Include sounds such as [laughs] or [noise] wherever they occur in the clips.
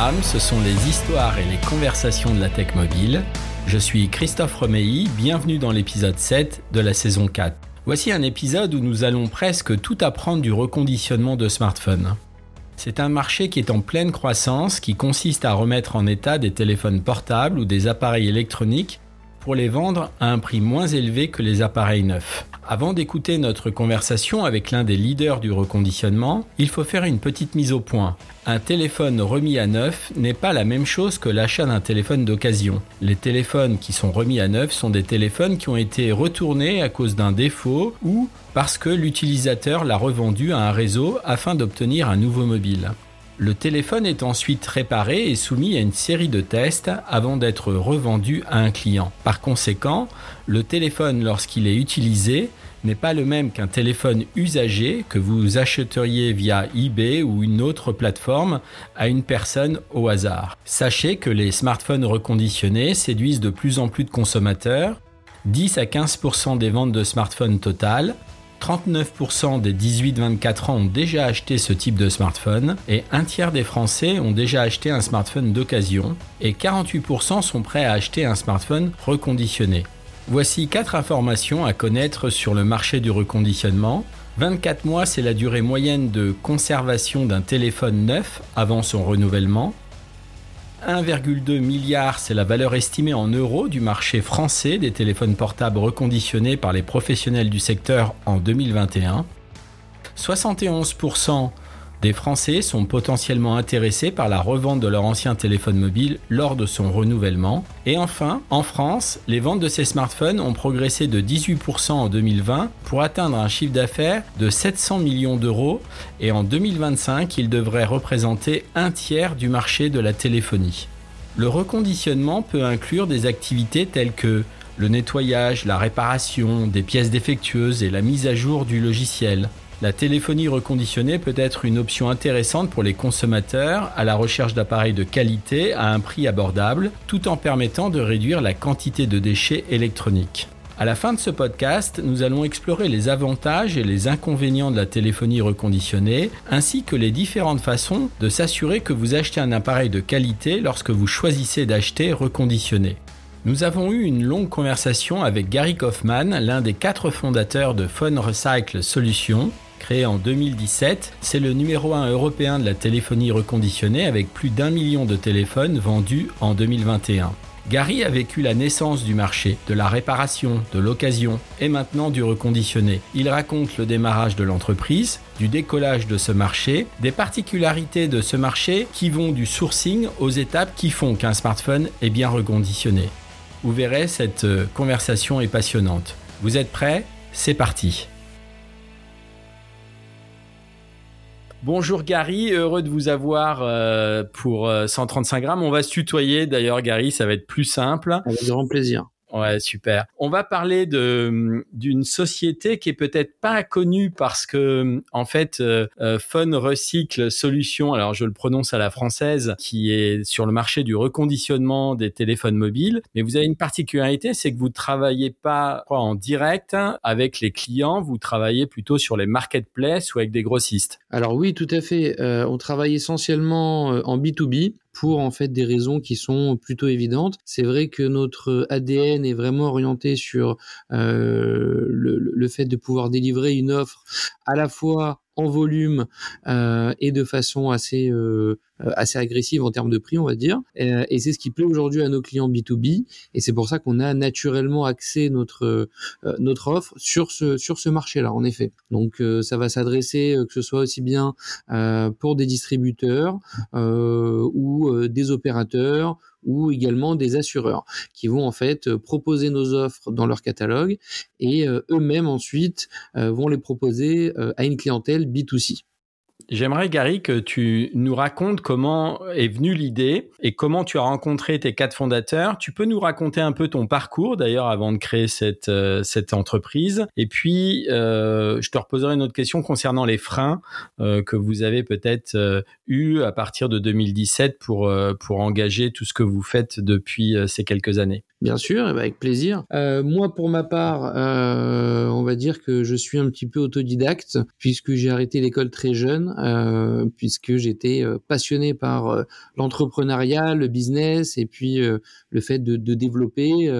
135 grammes, ce sont les histoires et les conversations de la tech mobile. Je suis Christophe Romeilly, bienvenue dans l'épisode 7 de la saison 4. Voici un épisode où nous allons presque tout apprendre du reconditionnement de smartphones. C'est un marché qui est en pleine croissance, qui consiste à remettre en état des téléphones portables ou des appareils électroniques pour les vendre à un prix moins élevé que les appareils neufs. Avant d'écouter notre conversation avec l'un des leaders du reconditionnement, il faut faire une petite mise au point. Un téléphone remis à neuf n'est pas la même chose que l'achat d'un téléphone d'occasion. Les téléphones qui sont remis à neuf sont des téléphones qui ont été retournés à cause d'un défaut ou parce que l'utilisateur l'a revendu à un réseau afin d'obtenir un nouveau mobile. Le téléphone est ensuite réparé et soumis à une série de tests avant d'être revendu à un client. Par conséquent, le téléphone lorsqu'il est utilisé n'est pas le même qu'un téléphone usagé que vous achèteriez via eBay ou une autre plateforme à une personne au hasard. Sachez que les smartphones reconditionnés séduisent de plus en plus de consommateurs. 10 à 15% des ventes de smartphones totales, 39% des 18-24 ans ont déjà acheté ce type de smartphone et un tiers des Français ont déjà acheté un smartphone d'occasion et 48% sont prêts à acheter un smartphone reconditionné. Voici 4 informations à connaître sur le marché du reconditionnement. 24 mois, c'est la durée moyenne de conservation d'un téléphone neuf avant son renouvellement. 1,2 milliard, c'est la valeur estimée en euros du marché français des téléphones portables reconditionnés par les professionnels du secteur en 2021. 71% des Français sont potentiellement intéressés par la revente de leur ancien téléphone mobile lors de son renouvellement. Et enfin, en France, les ventes de ces smartphones ont progressé de 18% en 2020 pour atteindre un chiffre d'affaires de 700 millions d'euros et en 2025, ils devraient représenter un tiers du marché de la téléphonie. Le reconditionnement peut inclure des activités telles que le nettoyage, la réparation des pièces défectueuses et la mise à jour du logiciel, la téléphonie reconditionnée peut être une option intéressante pour les consommateurs à la recherche d'appareils de qualité à un prix abordable, tout en permettant de réduire la quantité de déchets électroniques. À la fin de ce podcast, nous allons explorer les avantages et les inconvénients de la téléphonie reconditionnée, ainsi que les différentes façons de s'assurer que vous achetez un appareil de qualité lorsque vous choisissez d'acheter reconditionné. Nous avons eu une longue conversation avec Gary Kaufman, l'un des quatre fondateurs de Phone Recycle Solutions, Créé en 2017, c'est le numéro 1 européen de la téléphonie reconditionnée avec plus d'un million de téléphones vendus en 2021. Gary a vécu la naissance du marché, de la réparation, de l'occasion et maintenant du reconditionné. Il raconte le démarrage de l'entreprise, du décollage de ce marché, des particularités de ce marché qui vont du sourcing aux étapes qui font qu'un smartphone est bien reconditionné. Vous verrez, cette euh, conversation est passionnante. Vous êtes prêts? C'est parti Bonjour Gary, heureux de vous avoir euh, pour 135 euh, grammes. On va se tutoyer d'ailleurs Gary, ça va être plus simple. Avec grand plaisir. Ouais, super. On va parler de d'une société qui est peut-être pas connue parce que en fait euh, euh, Fun Recycle Solutions, alors je le prononce à la française, qui est sur le marché du reconditionnement des téléphones mobiles, mais vous avez une particularité, c'est que vous travaillez pas en direct avec les clients, vous travaillez plutôt sur les marketplaces ou avec des grossistes. Alors oui, tout à fait. Euh, on travaille essentiellement en B2B pour en fait des raisons qui sont plutôt évidentes. C'est vrai que notre ADN est vraiment orienté sur euh, le, le, fait de pouvoir délivrer une offre à la fois en volume et de façon assez assez agressive en termes de prix, on va dire. Et, c'est ce qui plaît aujourd'hui à nos clients B2B. Et c'est pour ça qu'on a naturellement axé notre notre offre sur ce sur ce marché-là, en effet. Donc ça va s'adresser que ce soit aussi bien pour des distributeurs ou des opérateurs ou également des assureurs qui vont en fait euh, proposer nos offres dans leur catalogue et euh, eux-mêmes ensuite euh, vont les proposer à une clientèle B2C. J'aimerais, Gary, que tu nous racontes comment est venue l'idée et comment tu as rencontré tes quatre fondateurs. Tu peux nous raconter un peu ton parcours, d'ailleurs, avant de créer cette, euh, cette entreprise. Et puis, euh, je te reposerai une autre question concernant les freins euh, que vous avez peut-être eu à partir de 2017 pour, pour engager tout ce que vous faites depuis ces quelques années. Bien sûr, ben, avec plaisir. Euh, moi, pour ma part, euh, on va dire que je suis un petit peu autodidacte puisque j'ai arrêté l'école très jeune, euh, puisque j'étais euh, passionné par l'entrepreneuriat, le business et puis le fait de, de développer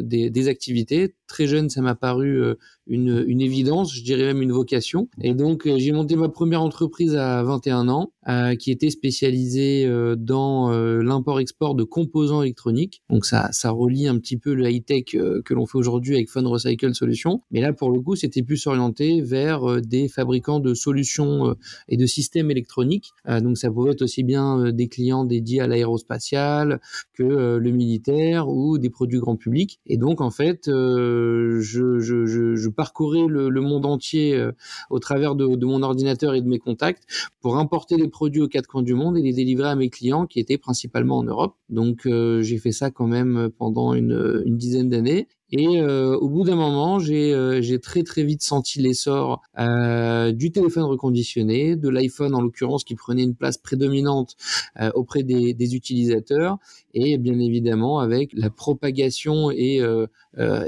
des, des, activités. Très jeune, ça m'a paru une, une, évidence, je dirais même une vocation. Et donc, j'ai monté ma première entreprise à 21 ans, qui était spécialisée dans l'import-export de composants électroniques. Donc, ça ça, relie un petit peu le high-tech euh, que l'on fait aujourd'hui avec Fun Recycle Solutions. Mais là, pour le coup, c'était plus orienté vers euh, des fabricants de solutions euh, et de systèmes électroniques. donc, ça pouvait être aussi bien des clients dédiés à l'aérospatial que le militaire ou des produits grand public. Et donc, en fait, je, je, je, je parcourais le, monde entier au travers de, mon ordinateur et de mes contacts pour importer les produits aux quatre coins du monde et les délivrer à mes clients qui étaient principalement en Europe. Donc, j'ai fait ça quand même pendant une, une dizaine d'années. Et euh, au bout d'un moment, j'ai euh, très très vite senti l'essor euh, du téléphone reconditionné, de l'iPhone en l'occurrence qui prenait une place prédominante euh, auprès des, des, utilisateurs, et bien évidemment avec la propagation et euh,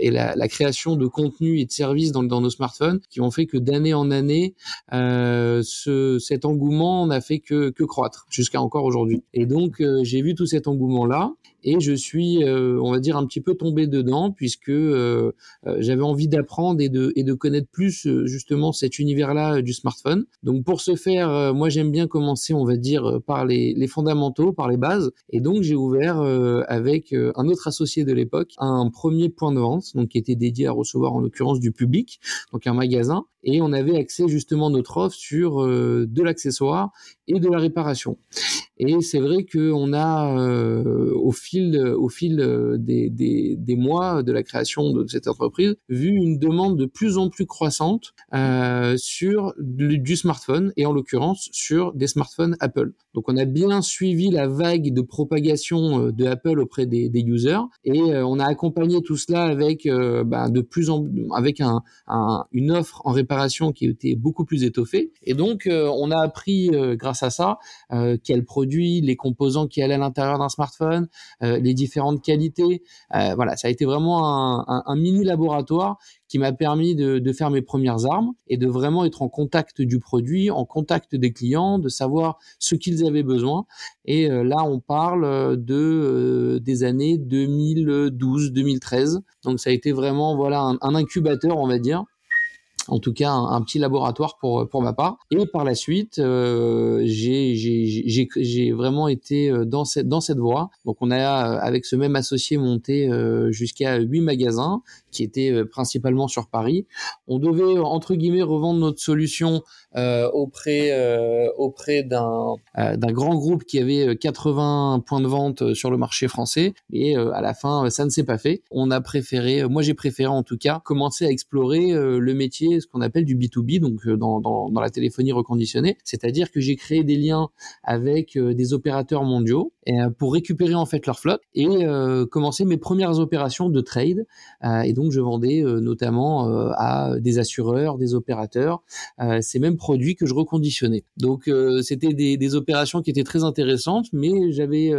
et la, la, création de contenus et de services dans, dans nos smartphones qui ont fait que d'année en année, ce, cet engouement n'a fait que, que croître jusqu'à encore aujourd'hui. Et donc j'ai vu tout cet engouement là et je suis, euh, on va dire, un petit peu tombé dedans puisque euh, euh, j'avais envie d'apprendre et de, et de connaître plus justement cet univers-là du smartphone. Donc pour ce faire, moi j'aime bien commencer, on va dire, par les, les fondamentaux, par les bases. Et donc j'ai ouvert avec un autre associé de l'époque un premier point de vente, donc qui était dédié à recevoir en l'occurrence du public, donc un magasin. Et on avait accès justement notre offre sur de l'accessoire et de la réparation. Et c'est vrai qu'on a, euh, au fil, au fil euh, des, des, des, mois de la création de cette entreprise, vu une demande de plus en plus croissante euh, sur du, smartphone et en l'occurrence sur des smartphones Apple. Donc on a bien suivi la vague de propagation euh, de Apple auprès des, des users et euh, on a accompagné tout cela avec bah, de plus en avec un, une offre en réparation qui était beaucoup plus étoffée. Et donc on a appris grâce à ça quel produit les composants qui allaient à l'intérieur d'un smartphone, euh, les différentes qualités. Euh, voilà, ça a été vraiment un, mini laboratoire qui m'a permis de, faire mes premières armes et de vraiment être en contact du produit, en contact des clients, de savoir ce qu'ils avaient besoin. Et euh, là, on parle de des années 2012-2013. Donc ça a été vraiment voilà un incubateur, on va dire, en tout cas un, petit laboratoire pour pour ma part. Et par la suite, euh, j'ai vraiment été euh, dans cette dans cette voie. Donc on a avec ce même associé monté euh, jusqu'à huit magasins qui étaient principalement sur Paris. On devait entre guillemets revendre notre solution auprès auprès d'un d'un grand groupe qui avait 80 points de vente sur le marché français. Et à la fin, ça ne s'est pas fait. On a préféré, moi j'ai préféré en tout cas, commencer à explorer le métier ce qu'on appelle du B2B, donc euh, dans, la téléphonie reconditionnée. C'est-à-dire que j'ai créé des liens avec euh, des opérateurs mondiaux euh, pour récupérer en fait leur flotte et commencer mes premières opérations de trade. et donc je vendais notamment à des assureurs, des opérateurs, ces mêmes produits que je reconditionnais. Donc c'était des, opérations qui étaient très intéressantes, mais j'avais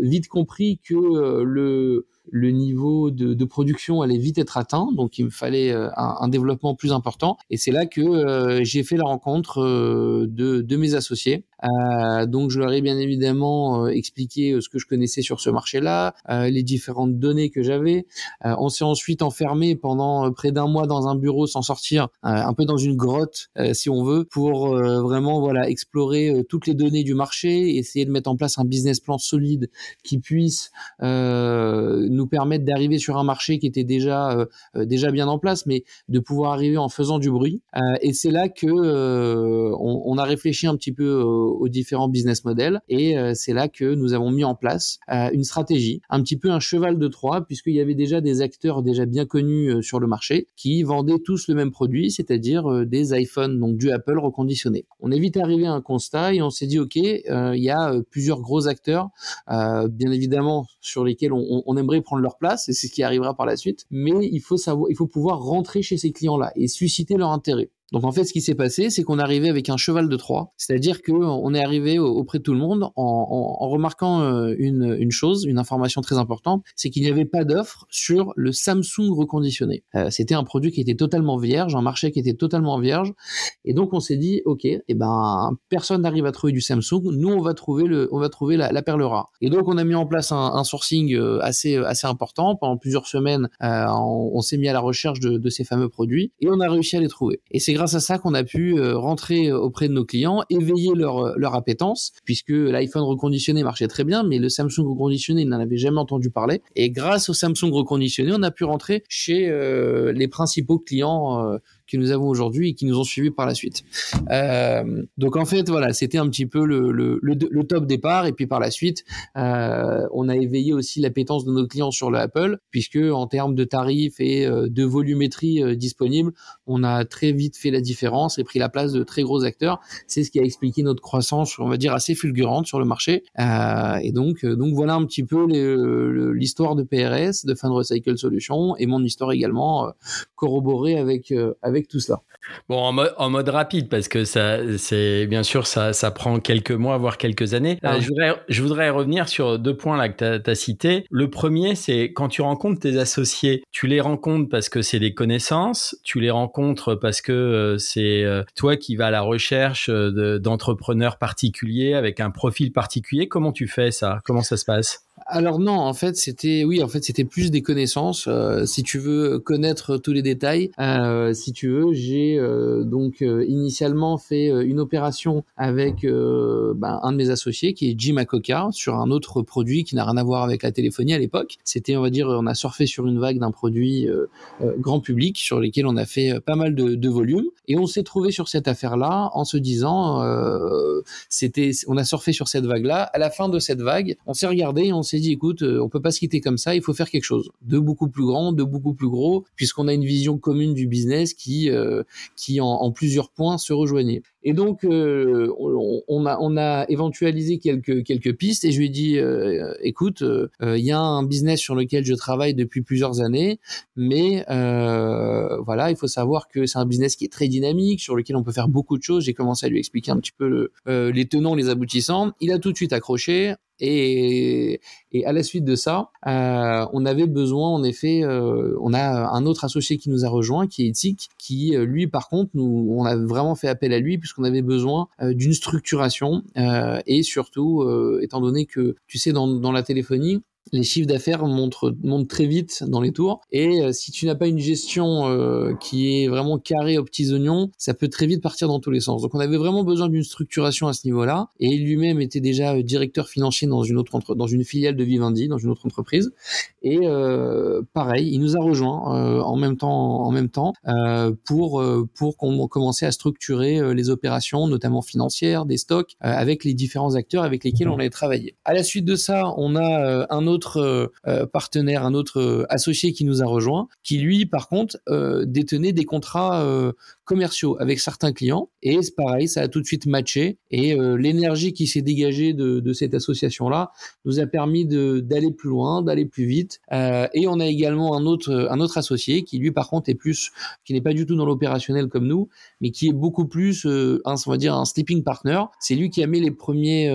vite compris que le le niveau de, production allait vite être atteint, donc il me fallait euh, un, développement plus important. Et c'est là que euh, j'ai fait la rencontre euh, de, mes associés, donc je leur ai bien évidemment expliqué ce que je connaissais sur ce marché-là, les différentes données que j'avais. on s'est ensuite enfermé pendant près d'un mois dans un bureau sans sortir, un peu dans une grotte si on veut, pour vraiment voilà explorer toutes les données du marché, essayer de mettre en place un business plan solide qui puisse nous permettre d'arriver sur un marché qui était déjà déjà bien en place, mais de pouvoir arriver en faisant du bruit. et c'est là que on, on, a réfléchi un petit peu aux, différents business models et c'est là que nous avons mis en place une stratégie, un petit peu un cheval de Troie, puisqu'il y avait déjà des acteurs déjà bien connus sur le marché qui vendaient tous le même produit, c'est-à-dire des iPhones, donc du Apple reconditionné. On est vite arrivé à un constat et on s'est dit ok, il y a plusieurs gros acteurs, bien évidemment sur lesquels on, on aimerait prendre leur place et c'est ce qui arrivera par la suite, mais il faut savoir, il faut pouvoir rentrer chez ces clients-là et susciter leur intérêt. Donc en fait, ce qui s'est passé, c'est qu'on est arrivé avec un cheval de Troie, c'est-à-dire qu'on est arrivé auprès de tout le monde en, remarquant euh, une, chose, une information très importante, c'est qu'il n'y avait pas d'offre sur le Samsung reconditionné. Euh, c'était un produit qui était totalement vierge, un marché qui était totalement vierge, et donc on s'est dit, ok, eh ben personne n'arrive à trouver du Samsung, nous on va trouver le, on va trouver la, perle rare. Et donc on a mis en place un, sourcing euh, assez assez important pendant plusieurs semaines. on, s'est mis à la recherche de, ces fameux produits et on a réussi à les trouver. Et c'est à ça qu'on a pu euh, rentrer euh, auprès de nos clients, éveiller leur, euh, leur appétence, puisque l'iPhone reconditionné marchait très bien, mais le Samsung reconditionné, ils n'en avaient jamais entendu parler. Et grâce au Samsung reconditionné, on a pu rentrer chez les principaux clients que nous avons aujourd'hui et qui nous ont suivis par la suite. Euh, donc en fait, voilà, c'était un petit peu le, le, le, top départ. Et puis par la suite, euh, on a éveillé aussi l'appétence de nos clients sur le Apple, puisque en termes de tarifs et euh, de volumétrie euh, disponible, on a très vite fait la différence et pris la place de très gros acteurs. C'est ce qui a expliqué notre croissance, on va dire, assez fulgurante sur le marché. Euh, et donc, donc voilà un petit peu l'histoire de PRS, de Fan Recycle Solutions, et mon histoire également corroborée avec, avec avec tout cela Bon, en mode, en mode, rapide, parce que ça, c'est bien sûr, ça, ça prend quelques mois, voire quelques années. Euh, ah. je, voudrais, je voudrais revenir sur deux points là que tu as, cités. Le premier, c'est quand tu rencontres tes associés, tu les rencontres parce que c'est des connaissances, tu les rencontres parce que euh, c'est euh, toi qui vas à la recherche d'entrepreneurs particuliers avec un profil particulier. Comment tu fais ça? Comment ça se passe? Alors non, en fait, c'était oui, en fait, c'était plus des connaissances. Euh, si tu veux connaître tous les détails, euh, si tu veux, j'ai euh, donc initialement fait une opération avec ben, un de mes associés qui est Jim Akoka sur un autre produit qui n'a rien à voir avec la téléphonie à l'époque. C'était, on va dire, on a surfé sur une vague d'un produit grand public sur lesquels on a fait pas mal de, de volume et on s'est trouvé sur cette affaire-là en se disant, c'était, on a surfé sur cette vague-là. À la fin de cette vague, on s'est regardé, on s'est dit, écoute, euh, on peut pas se quitter comme ça, il faut faire quelque chose de beaucoup plus grand, de beaucoup plus gros, puisqu'on a une vision commune du business qui, euh, qui en, plusieurs points se rejoignait. Et donc, euh, on, a, on a éventualisé quelques, quelques pistes et je lui ai dit, écoute, il y a un business sur lequel je travaille depuis plusieurs années, mais voilà, il faut savoir que c'est un business qui est très dynamique, sur lequel on peut faire beaucoup de choses. J'ai commencé à lui expliquer un petit peu les tenants, les aboutissants. Il a tout de suite accroché. Et, et, à la suite de ça, euh, on avait besoin, en effet, euh, on a un autre associé qui nous a rejoint, qui est Ethic, qui euh, lui, par contre, nous, on a vraiment fait appel à lui puisqu'on avait besoin euh, d'une structuration euh, et surtout, étant donné que, tu sais, dans, dans la téléphonie, les chiffres d'affaires montent, montent très vite dans les tours. Et euh, si tu n'as pas une gestion euh, qui est vraiment carrée aux petits oignons, ça peut très vite partir dans tous les sens. Donc on avait vraiment besoin d'une structuration à ce niveau-là. Et lui-même était déjà euh, directeur financier dans une autre entre, dans une filiale de Vivendi, dans une autre entreprise. Et pareil, il nous a rejoint en même temps, en même temps pour pour qu'on commence à structurer les opérations, notamment financières, des stocks, avec les différents acteurs avec lesquels on allait travailler. À la suite de ça, on a un autre autre euh, euh, partenaire, un autre euh, associé qui nous a rejoint, qui lui, par contre, détenait des contrats commerciaux avec certains clients. Et c'est pareil, ça a tout de suite matché. Et l'énergie qui s'est dégagée de, cette association-là nous a permis d'aller plus loin, d'aller plus vite. et on a également un autre, un autre associé qui, lui, par contre, est plus, qui n'est pas du tout dans l'opérationnel comme nous, mais qui est beaucoup plus, un, on va dire, un sleeping partner. C'est lui qui a mis les premiers,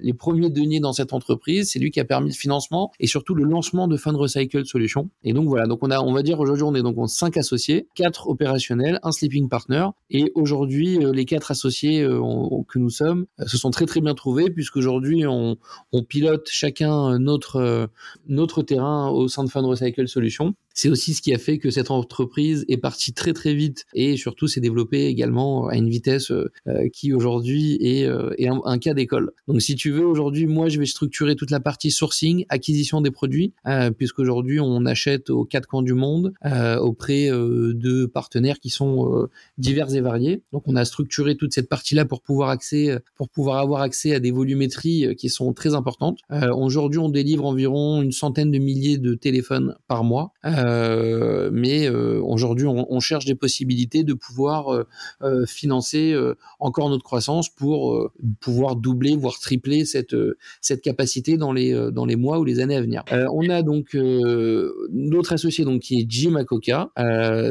les premiers deniers dans cette entreprise. C'est lui qui a permis de financement et surtout le lancement de Fund Recycle Solutions. Et donc voilà, donc on a, on va dire aujourd'hui on est donc en cinq associés, quatre opérationnels, sleeping partner. Et aujourd'hui, les quatre associés que nous sommes se sont très très bien trouvés puisqu'aujourd'hui on, on pilote chacun notre notre terrain au sein de Fund Recycle Solutions. C'est aussi ce qui a fait que cette entreprise est partie très très vite et surtout s'est développée également à une vitesse euh, qui aujourd'hui est, euh, un, cas d'école. Donc si tu veux, aujourd'hui, moi je vais structurer toute la partie sourcing, acquisition des produits, euh, puisqu'aujourd'hui on achète aux quatre coins du monde euh, auprès euh, de partenaires qui sont divers et variés. Donc on a structuré toute cette partie-là pour pouvoir pour pouvoir avoir accès à des volumétries qui sont très importantes. aujourd'hui, on délivre environ une centaine de milliers de téléphones par mois. Euh, mais euh, aujourd'hui, on, cherche des possibilités de pouvoir euh, financer encore notre croissance pour pouvoir doubler, voire tripler cette cette capacité dans les dans les mois ou les années à venir. on a donc notre associé donc qui est Jim Akoka,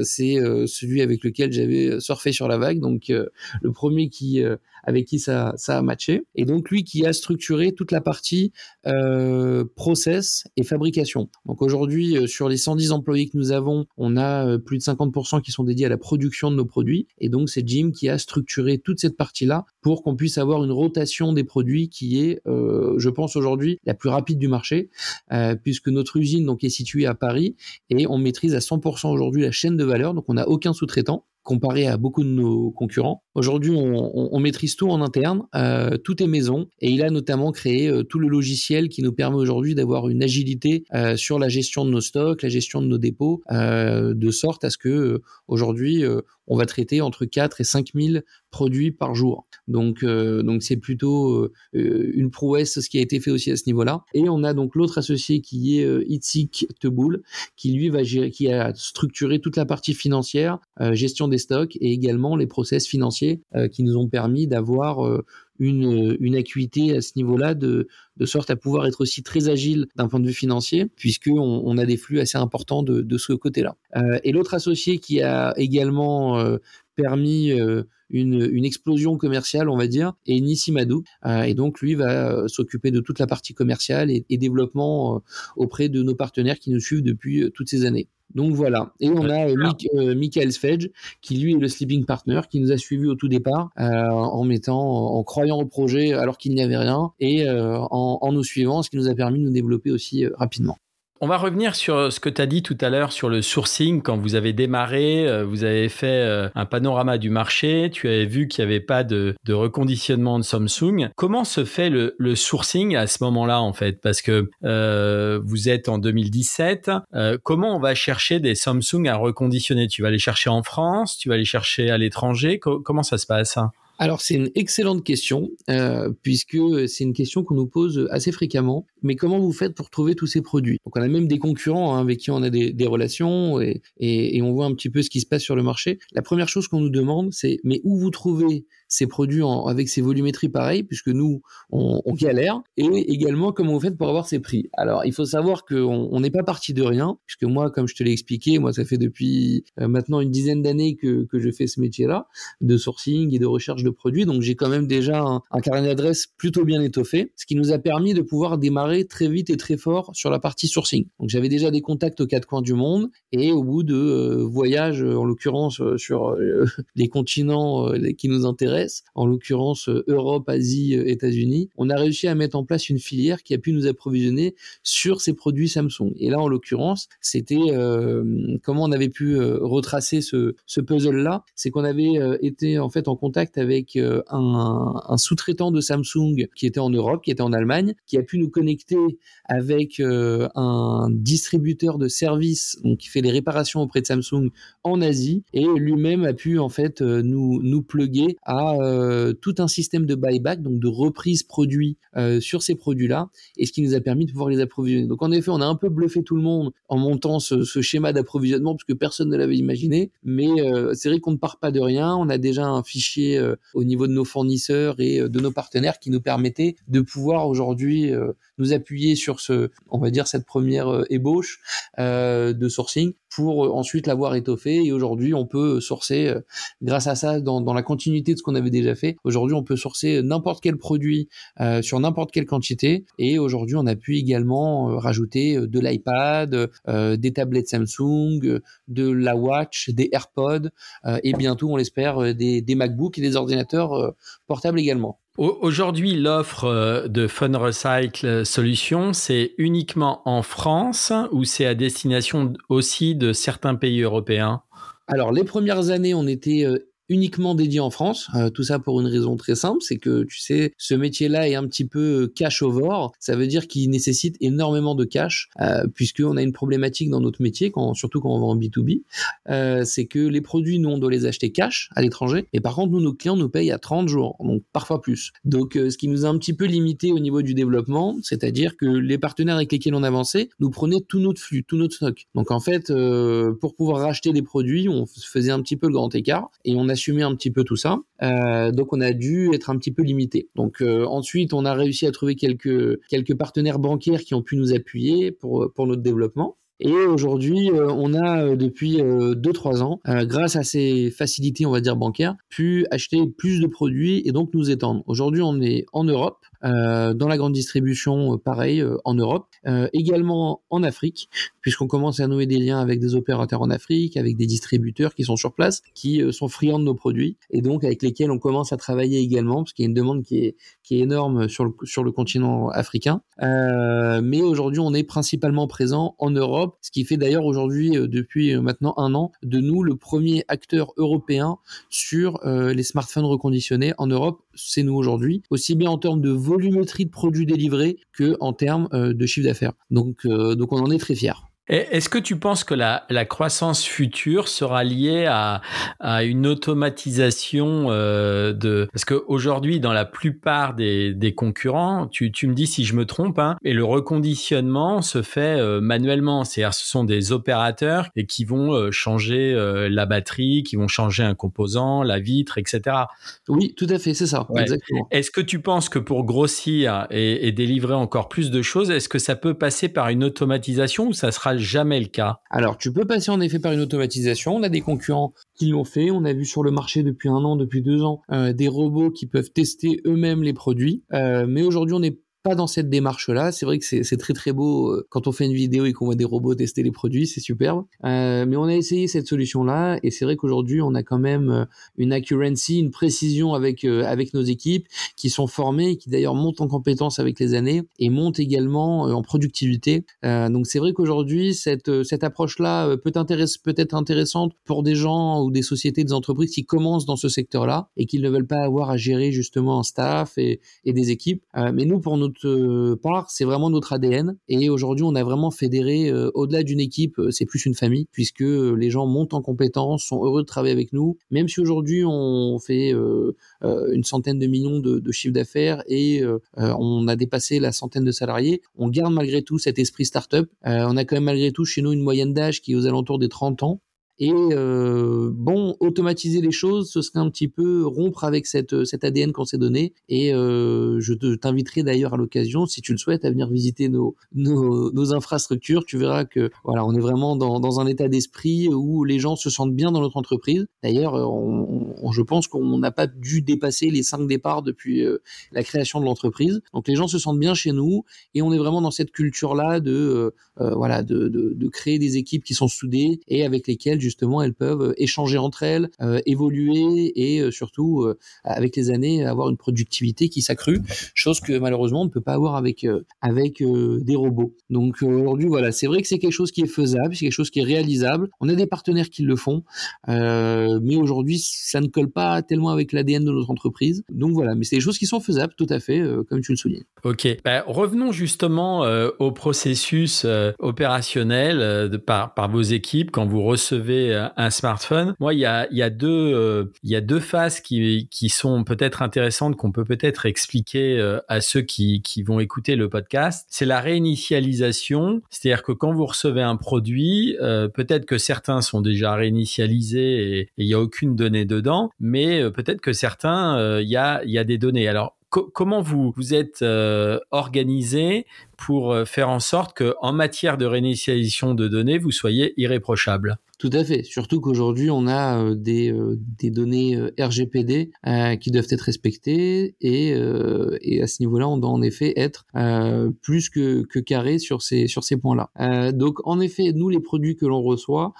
c'est celui avec lequel j'avais surfé sur la vague, donc le premier qui avec qui ça, ça a matché. Et donc lui qui a structuré toute la partie euh, process et fabrication. Donc aujourd'hui, euh, sur les 110 employés que nous avons, on a euh, plus de 50% qui sont dédiés à la production de nos produits. Et donc c'est Jim qui a structuré toute cette partie-là pour qu'on puisse avoir une rotation des produits qui est, euh, je pense aujourd'hui, la plus rapide du marché, euh, puisque notre usine donc est située à Paris et on maîtrise à 100% aujourd'hui la chaîne de valeur. Donc on n'a aucun sous-traitant comparé à beaucoup de nos concurrents. Aujourd'hui, on, maîtrise tout en interne, euh, tout est maison, et il a notamment créé euh, tout le logiciel qui nous permet aujourd'hui d'avoir une agilité euh, sur la gestion de nos stocks, la gestion de nos dépôts, de sorte à ce que aujourd'hui, on va traiter entre 4 et 5 000 produits par jour. Donc, euh, donc c'est plutôt euh, une prouesse ce qui a été fait aussi à ce niveau-là. Et on a donc l'autre associé qui est euh, Itzik Teboul, qui lui va gérer, qui a structuré toute la partie financière, euh, gestion des stocks et également les process financiers qui nous ont permis d'avoir une, une acuité à ce niveau-là de, de sorte à pouvoir être aussi très agile d'un point de vue financier, puisqu'on on a des flux assez importants de, de ce côté-là. Euh, et l'autre associé qui a également euh, permis euh, une, une, explosion commerciale, on va dire, est Nissimadou. Euh, et donc, lui va s'occuper de toute la partie commerciale et, et développement auprès de nos partenaires qui nous suivent depuis toutes ces années. Donc voilà. Et on a euh, Michael Sfedge, qui lui est le sleeping partner, qui nous a suivis au tout départ, euh, en mettant, en croyant au projet alors qu'il n'y avait rien, et euh, en, en, nous suivant, ce qui nous a permis de nous développer aussi euh, rapidement. On va revenir sur ce que tu as dit tout à l'heure sur le sourcing. Quand vous avez démarré, euh, vous avez fait euh, un panorama du marché, tu avais vu qu'il n'y avait pas de, reconditionnement de Samsung. Comment se fait le, sourcing à ce moment-là, en fait? Parce que euh, vous êtes en 2017. Euh, comment on va chercher des Samsung à reconditionner? Tu vas les chercher en France? Tu vas les chercher à l'étranger? Comment ça se passe? Alors c'est une excellente question, puisque c'est une question qu'on nous pose assez fréquemment. Mais comment vous faites pour trouver tous ces produits? Donc on a même des concurrents hein, avec qui on a des, relations et, on voit un petit peu ce qui se passe sur le marché. La première chose qu'on nous demande, c'est mais où vous trouvez ces produits avec ces volumétries pareilles, puisque nous, on, galère, et également comment vous faites pour avoir ces prix? Alors, il faut savoir qu'on n'est pas parti de rien, puisque moi, comme je te l'ai expliqué, moi, ça fait depuis euh, maintenant une dizaine d'années que, que je fais ce métier-là, de sourcing et de recherche de produits, donc j'ai quand même déjà un, un carnet d'adresses plutôt bien étoffé, ce qui nous a permis de pouvoir démarrer très vite et très fort sur la partie sourcing. Donc j'avais déjà des contacts aux quatre coins du monde, et au bout de euh, voyages, en l'occurrence euh, sur euh, [laughs] les continents qui nous intéressent, en l'occurrence Europe, Asie, États-Unis, on a réussi à mettre en place une filière qui a pu nous approvisionner sur ces produits Samsung. Et là, en l'occurrence, c'était comment on avait pu retracer ce, puzzle-là, c'est qu'on avait été en fait en contact avec un sous-traitant de Samsung qui était en Europe, qui était en Allemagne, qui a pu nous connecter avec un distributeur de services donc qui fait les réparations auprès de Samsung en Asie, et lui-même a pu en fait nous nous pluguer à euh, tout un système de buyback, donc de reprise produit euh, sur ces produits-là, et ce qui nous a permis de pouvoir les approvisionner. Donc en effet, on a un peu bluffé tout le monde en montant ce, ce schéma d'approvisionnement, parce que personne ne l'avait imaginé, mais euh, c'est vrai qu'on ne part pas de rien, on a déjà un fichier euh, au niveau de nos fournisseurs et euh, de nos partenaires qui nous permettait de pouvoir aujourd'hui nous appuyer sur ce, on va dire cette première ébauche de sourcing pour ensuite l'avoir étoffé. Et aujourd'hui, on peut sourcer, grâce à ça, dans, dans la continuité de ce qu'on avait déjà fait. Aujourd'hui, on peut sourcer n'importe quel produit sur n'importe quelle quantité. Et aujourd'hui, on a pu également rajouter de l'iPad, des tablettes Samsung, de la Watch, des AirPods et bientôt, on l'espère, des, des MacBooks et des ordinateurs portables également. Aujourd'hui, l'offre euh, de Fun Recycle Solutions, c'est uniquement en France ou c'est à destination aussi de certains pays européens? Alors, les premières années, on était euh, uniquement dédié en France. Euh, tout ça pour une raison très simple, c'est que tu sais, ce métier-là est un petit peu cash over. Ça veut dire qu'il nécessite énormément de cash, euh, puisqu'on a une problématique dans notre métier, surtout quand on va en B2B, euh, c'est que les produits, nous, on doit les acheter cash à l'étranger. Et par contre, nous, nos clients nous payent à 30 jours, donc parfois plus. Donc, euh, ce qui nous a un petit peu limité au niveau du développement, c'est-à-dire que les partenaires avec lesquels on avançait nous prenaient tout notre flux, tout notre stock. Donc, en fait, pour pouvoir racheter les produits, on faisait un petit peu le grand écart et on a assumer un petit peu tout ça. Euh, donc on a dû être un petit peu limité. Donc euh, ensuite, on a réussi à trouver quelques quelques partenaires bancaires qui ont pu nous appuyer pour pour notre développement. Et aujourd'hui, euh, on a depuis 2-3 ans, grâce à ces facilités, on va dire bancaires, pu acheter plus de produits et donc nous étendre. Aujourd'hui, on est en Europe, euh, dans la grande distribution, euh, pareil, euh, en Europe, également en Afrique, puisqu'on commence à nouer des liens avec des opérateurs en Afrique, avec des distributeurs qui sont sur place, qui sont friands de nos produits, et donc avec lesquels on commence à travailler également, parce qu'il y a une demande qui est, qui est énorme sur le, sur le continent africain. mais aujourd'hui, on est principalement présent en Europe, ce qui fait d'ailleurs aujourd'hui, depuis maintenant un an, de nous le premier acteur européen sur les smartphones reconditionnés en Europe. C'est nous aujourd'hui, aussi bien en termes de volumétrie de produits délivrés que en termes euh, de chiffre d'affaires. Donc, euh, donc on en est très fiers. Est-ce que tu penses que la, la, croissance future sera liée à, à une automatisation euh, de parce qu'aujourd'hui dans la plupart des, des concurrents, tu, tu, me dis si je me trompe, hein, et le reconditionnement se fait euh, manuellement, c'est-à-dire ce sont des opérateurs et qui vont euh, changer la batterie, qui vont changer un composant, la vitre, etc. Oui, tout à fait, c'est ça. Exactement. Est-ce que tu penses que pour grossir et, et délivrer encore plus de choses, est-ce que ça peut passer par une automatisation ou ça sera jamais le cas. Alors, tu peux passer en effet par une automatisation. On a des concurrents qui l'ont fait. On a vu sur le marché depuis un an, depuis deux ans, euh, des robots qui peuvent tester eux-mêmes les produits. Euh, mais aujourd'hui, on est dans cette démarche-là. C'est vrai que c'est très très beau euh, quand on fait une vidéo et qu'on voit des robots tester les produits, c'est superbe. Euh, mais on a essayé cette solution-là et c'est vrai qu'aujourd'hui on a quand même euh, une accuracy, une précision avec avec nos équipes qui sont formées, qui d'ailleurs montent en compétences avec les années et montent également en productivité. donc c'est vrai qu'aujourd'hui cette cette approche-là peut être intéressante pour des gens ou des sociétés, des entreprises qui commencent dans ce secteur-là et qui ne veulent pas avoir à gérer justement un staff et, et des équipes. mais nous pour notre part, c'est vraiment notre ADN. Et aujourd'hui, on a vraiment fédéré, euh, au-delà d'une équipe, euh, c'est plus une famille, puisque euh, les gens montent en compétences, sont heureux de travailler avec nous. Même si aujourd'hui, on fait une centaine de millions de, de chiffres d'affaires et on a dépassé la centaine de salariés, on garde malgré tout cet esprit startup. on a quand même malgré tout chez nous une moyenne d'âge qui est aux alentours des 30 ans. Et euh, bon, automatiser les choses, ce serait un petit peu rompre avec cette, cet ADN qu'on s'est donné. Et euh, je t'inviterai d'ailleurs à l'occasion, si tu le souhaites, à venir visiter nos, nos, nos infrastructures. Tu verras que voilà, on est vraiment dans, dans un état d'esprit où les gens se sentent bien dans notre entreprise. D'ailleurs, on, je pense qu'on n'a pas dû dépasser les cinq départs depuis euh, la création de l'entreprise. Donc les gens se sentent bien chez nous et on est vraiment dans cette culture-là de euh, euh, voilà de, de, de, créer des équipes qui sont soudées et avec lesquelles justement elles peuvent euh, échanger entre elles, euh, évoluer et euh, surtout avec les années avoir une productivité qui s'accrue, chose que malheureusement on ne peut pas avoir avec avec des robots. Donc aujourd'hui voilà, c'est vrai que c'est quelque chose qui est faisable, c'est quelque chose qui est réalisable. On a des partenaires qui le font, mais aujourd'hui ça ne colle pas tellement avec l'ADN de notre entreprise. Donc voilà, mais c'est des choses qui sont faisables tout à fait, comme tu le soulignes. Ok, bah, revenons justement au processus opérationnel par, par vos équipes quand vous recevez euh, un smartphone. Moi, il y a, euh, deux phases qui, sont peut-être intéressantes qu'on peut peut-être expliquer euh, à ceux qui, vont écouter le podcast. C'est la réinitialisation, c'est-à-dire que quand vous recevez un produit, peut-être que certains sont déjà réinitialisés et il n'y a aucune donnée dedans, mais peut-être que certains, il y a, il y a des données. Alors comment vous vous êtes organisé pour faire en sorte que, en matière de réinitialisation de données, vous soyez irréprochable. Tout à fait. Surtout qu'aujourd'hui, on a euh, des, euh, des données euh, RGPD qui doivent être respectées et, et à ce niveau-là, on doit en effet être plus que, que carré sur ces, sur ces points-là. donc, en effet, nous, les produits que l'on reçoit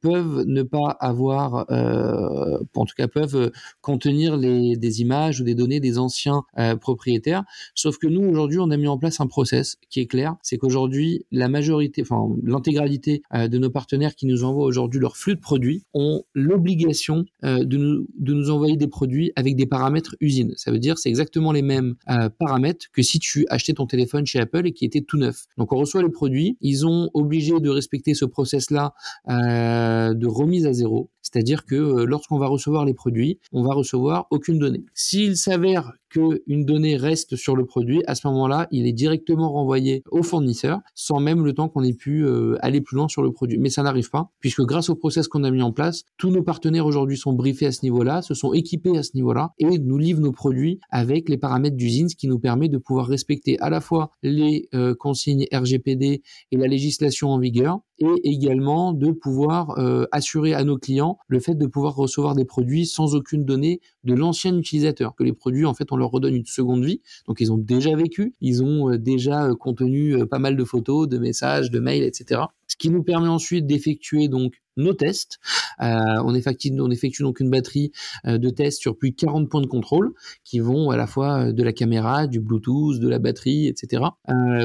peuvent ne pas avoir, en tout cas, peuvent contenir les, des images ou des données des anciens propriétaires. Sauf que nous, aujourd'hui, on a mis en place un process qui est clair. C'est qu'aujourd'hui, la majorité, enfin, l'intégralité de nos partenaires qui nous envoient aujourd'hui leur flux de produits ont l'obligation euh, de, nous, de nous envoyer des produits avec des paramètres usine. Ça veut dire c'est exactement les mêmes euh, paramètres que si tu achetais ton téléphone chez Apple et qui était tout neuf. Donc on reçoit les produits, ils ont obligé de respecter ce process-là euh, de remise à zéro. C'est-à-dire que euh, lorsqu'on va recevoir les produits, on va recevoir aucune donnée. S'il s'avère qu'une donnée reste sur le produit, à ce moment-là, il est directement renvoyé au fournisseur sans même le temps qu'on ait pu euh, aller plus loin sur le produit. Mais ça n'arrive pas, puisque grâce au process qu'on a mis en place, tous nos partenaires aujourd'hui sont briefés à ce niveau-là, se sont équipés à ce niveau-là et nous livrent nos produits avec les paramètres d'usine, ce qui nous permet de pouvoir respecter à la fois les euh, consignes RGPD et la législation en vigueur, et également de pouvoir assurer à nos clients le fait de pouvoir recevoir des produits sans aucune donnée de l'ancien utilisateur, que les produits, en fait, on leur redonne une seconde vie. Donc, ils ont déjà vécu, ils ont euh, déjà euh, contenu euh, pas mal de photos, de messages, de mails, etc. Ce qui nous permet ensuite d'effectuer donc nos tests. on, effectue, on effectue donc une batterie de tests sur plus de 40 points de contrôle qui vont à la fois de la caméra, du Bluetooth, de la batterie, etc.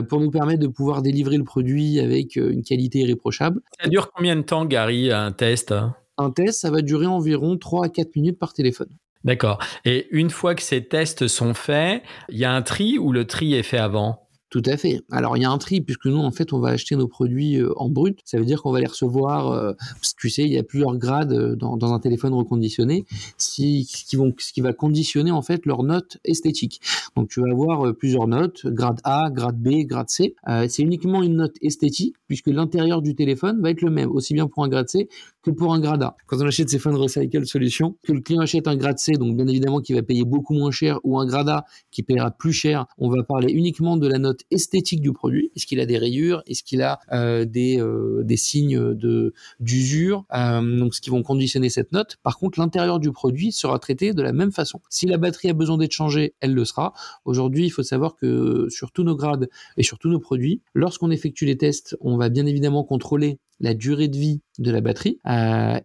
pour nous permettre de pouvoir délivrer le produit avec une qualité irréprochable. Ça dure combien de temps, Gary, un test un test, ça va durer environ 3 à 4 minutes par téléphone. D'accord. Et une fois que ces tests sont faits, il y a un tri ou le tri est fait avant? Tout à fait. Alors il y a un tri puisque nous en fait on va acheter nos produits euh, en brut. Ça veut dire qu'on va les recevoir. Euh, tu sais, il y a plusieurs grades euh, dans, un téléphone reconditionné, si, ce qui va conditionner en fait leur note esthétique. Donc tu vas avoir plusieurs notes, grade A, grade B, grade C. c'est uniquement une note esthétique puisque l'intérieur du téléphone va être le même, aussi bien pour un grade C que pour un grade A. Quand on achète ces phones Recycle Solutions, que le client achète un grade C, donc bien évidemment qui va payer beaucoup moins cher, ou un grade A qui paiera plus cher, on va parler uniquement de la note esthétique du produit. Est-ce qu'il a des rayures? Est-ce qu'il a euh, des, euh, des signes de d'usure? Euh, Donc, ce qui vont conditionner cette note. Par contre, l'intérieur du produit sera traité de la même façon. Si la batterie a besoin d'être changée, elle le sera. Aujourd'hui, il faut savoir que sur tous nos grades et sur tous nos produits, lorsqu'on effectue les tests, on va bien évidemment contrôler la durée de vie de la batterie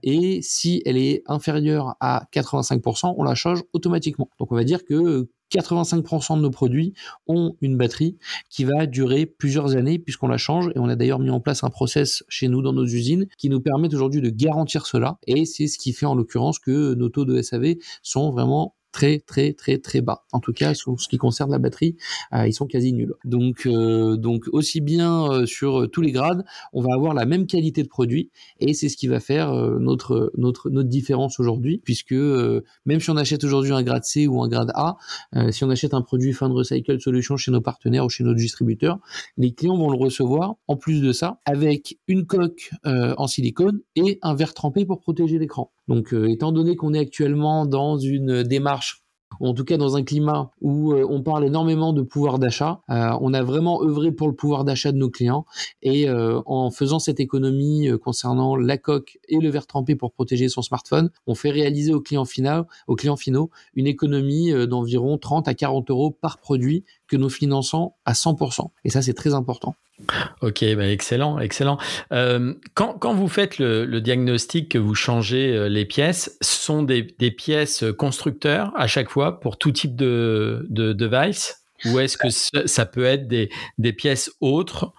et si elle est inférieure à 85%, on la change automatiquement. Donc on va dire que 85% de nos produits ont une batterie qui va durer plusieurs années puisqu'on la change et on a d'ailleurs mis en place un process chez nous dans nos usines qui nous permet aujourd'hui de garantir cela et c'est ce qui fait en l'occurrence que nos taux de SAV sont vraiment très très très très bas. En tout cas, sur ce qui concerne la batterie, euh, ils sont quasi nuls. Donc euh, donc aussi bien euh, sur tous les grades, on va avoir la même qualité de produit et c'est ce qui va faire notre notre notre différence aujourd'hui puisque même si on achète aujourd'hui un grade C ou un grade A, si on achète un produit Fan Recycle Solution chez nos partenaires ou chez nos distributeurs, les clients vont le recevoir en plus de ça avec une coque en silicone et un verre trempé pour protéger l'écran. Donc étant donné qu'on est actuellement dans une démarche en tout cas dans un climat où euh, on parle énormément de pouvoir d'achat. Euh, on a vraiment œuvré pour le pouvoir d'achat de nos clients et euh, en faisant cette économie concernant la coque et le verre trempé pour protéger son smartphone, on fait réaliser aux clients finaux une économie d'environ 30 à 40 euros par produit que nous finançons à 100%. Et ça, c'est très important. Ok, bah excellent, excellent. Euh, quand, quand, vous faites le, le, diagnostic, que vous changez euh, les pièces, ce sont des, des, pièces constructeurs à chaque fois pour tout type de, de device? Ou est-ce que ça, peut être des, des, pièces autres?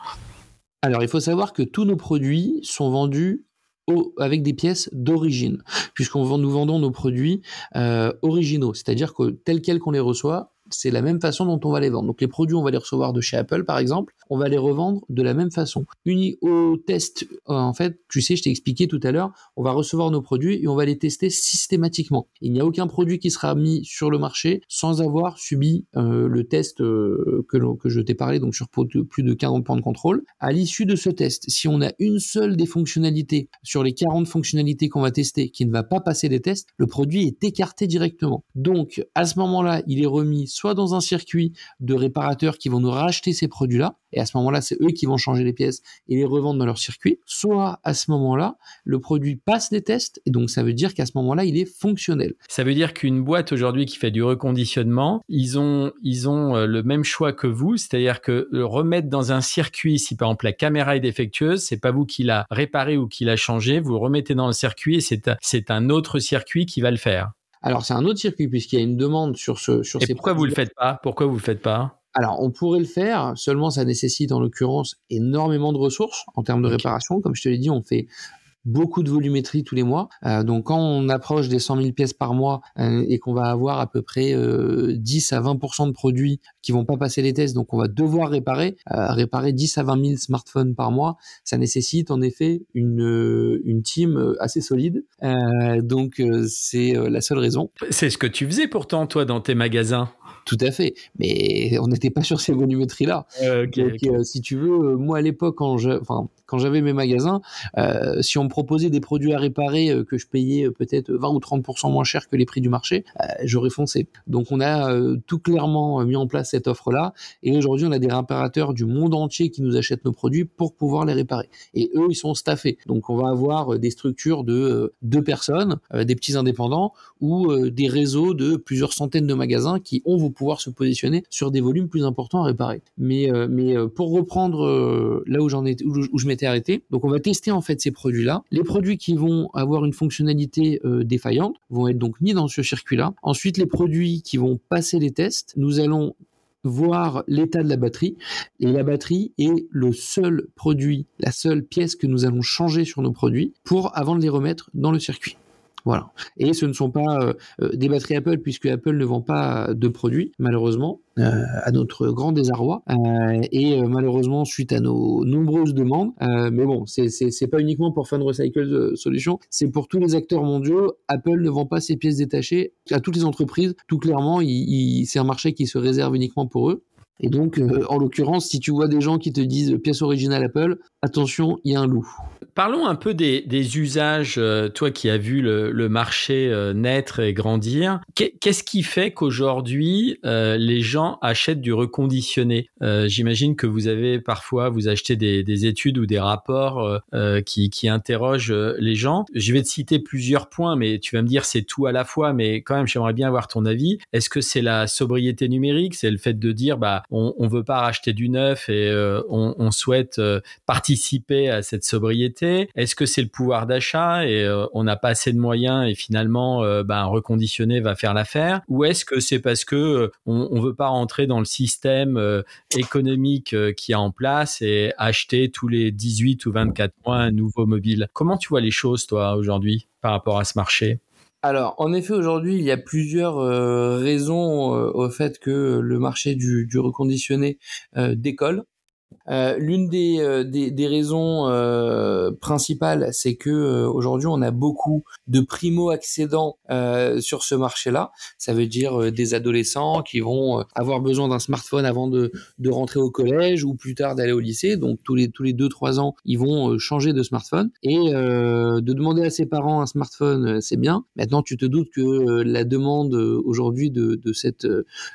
Alors, il faut savoir que tous nos produits sont vendus au, avec des pièces d'origine, puisqu'on nous vendons nos produits euh, originaux, c'est-à-dire que tel quel qu'on les reçoit, c'est la même façon dont on va les vendre. Donc les produits, on va les recevoir de chez Apple, par exemple, on va les revendre de la même façon. Uni au test, euh, en fait, tu sais, je t'ai expliqué tout à l'heure, on va recevoir nos produits et on va les tester systématiquement. Il n'y a aucun produit qui sera mis sur le marché sans avoir subi euh, le test euh, que, que je t'ai parlé, donc sur plus de 40 points de contrôle. À l'issue de ce test, si on a une seule des fonctionnalités sur les 40 fonctionnalités qu'on va tester qui ne va pas passer les tests, le produit est écarté directement. Donc, à ce moment-là, il est remis soit dans un circuit de réparateurs qui vont nous racheter ces produits-là, et à ce moment-là, c'est eux qui vont changer les pièces et les revendre dans leur circuit, soit à ce moment-là, le produit passe des tests, et donc ça veut dire qu'à ce moment-là, il est fonctionnel. Ça veut dire qu'une boîte aujourd'hui qui fait du reconditionnement, ils ont, ils ont euh, le même choix que vous, c'est-à-dire que remettre dans un circuit, si par exemple la caméra est défectueuse, c'est pas vous qui l'a réparé ou qui l'a changé, vous remettez dans le circuit et c'est un autre circuit qui va le faire. Alors c'est un autre circuit puisqu'il y a une demande sur ce sur Et pourquoi vous le faites pas? Pourquoi vous le faites pas? Alors, on pourrait le faire, seulement ça nécessite en l'occurrence énormément de ressources en termes de réparation. Comme je te l'ai dit, on fait beaucoup de volumétrie tous les mois. Euh, donc quand on approche des 100 000 pièces par mois euh, et qu'on va avoir à peu près 10 euh, à 20% de produits qui vont pas passer les tests, donc on va devoir réparer, réparer 10 à 20 000 smartphones par mois, ça nécessite en effet une, une team assez solide. donc c'est la seule raison. C'est ce que tu faisais pourtant toi dans tes magasins. Tout à fait, mais on n'était pas sur ces volumétries-là. Donc, si tu veux, moi à l'époque, quand je, enfin, quand j'avais mes magasins, euh, si on me proposait des produits à réparer euh, que je payais euh, peut-être 20 ou 30% moins cher que les prix du marché, j'aurais foncé. Donc on a tout clairement mis en place cette offre-là. Et aujourd'hui, on a des réparateurs du monde entier qui nous achètent nos produits pour pouvoir les réparer. Et eux, ils sont staffés. Donc on va avoir des structures de deux personnes, des petits indépendants ou des réseaux de plusieurs centaines de magasins qui ont vont pouvoir se positionner sur des volumes plus importants à réparer. Mais, mais pour reprendre là où j'en étais, où je m'étais arrêté. Donc on va tester en fait ces produits-là. Les produits qui vont avoir une fonctionnalité euh, défaillante vont être donc mis dans ce circuit-là. Ensuite, les produits qui vont passer les tests, nous allons voir l'état de la batterie. Et la batterie est le seul produit, la seule pièce que nous allons changer sur nos produits pour avant de les remettre dans le circuit. Voilà. Et ce ne sont pas euh, euh, des batteries Apple, puisque Apple ne vend pas de produits, malheureusement, euh, à notre grand désarroi. et malheureusement, suite à nos nombreuses demandes, mais bon, c'est pas uniquement pour Fan Recycle Solutions, c'est pour tous les acteurs mondiaux. Apple ne vend pas ses pièces détachées à toutes les entreprises. Tout clairement, c'est un marché qui se réserve uniquement pour eux. Et donc, en l'occurrence, si tu vois des gens qui te disent pièce originale Apple, attention, il y a un loup. Parlons un peu des, usages, euh, toi qui as vu le, marché euh, naître et grandir. Qu'est-ce qui fait qu'aujourd'hui, euh, les gens achètent du reconditionné? J'imagine que vous avez parfois, vous achetez des, études ou des rapports qui, qui, interrogent les gens. Je vais te citer plusieurs points, mais tu vas me dire c'est tout à la fois, mais quand même, j'aimerais bien avoir ton avis. Est-ce que c'est la sobriété numérique? C'est le fait de dire, bah, on ne veut pas racheter du neuf et on, on, souhaite participer à cette sobriété? Est-ce que c'est le pouvoir d'achat et euh, on n'a pas assez de moyens et finalement euh, ben, reconditionner va faire l'affaire? Ou est-ce que c'est parce que euh, on, veut pas rentrer dans le système économique qui est en place et acheter tous les 18 ou 24 mois un nouveau mobile? Comment tu vois les choses toi aujourd'hui par rapport à ce marché? Alors, en effet, aujourd'hui, il y a plusieurs raisons au fait que le marché du, reconditionné décolle. Euh, l'une des, euh, des, des, raisons euh, principales, c'est que euh, aujourd'hui on a beaucoup de primo accédants sur ce marché-là. Ça veut dire des adolescents qui vont avoir besoin d'un smartphone avant de, de rentrer au collège ou plus tard d'aller au lycée. Donc tous les tous les deux trois ans, ils vont changer de smartphone et de demander à ses parents un smartphone, c'est bien. Maintenant, tu te doutes que la demande aujourd'hui de, de cette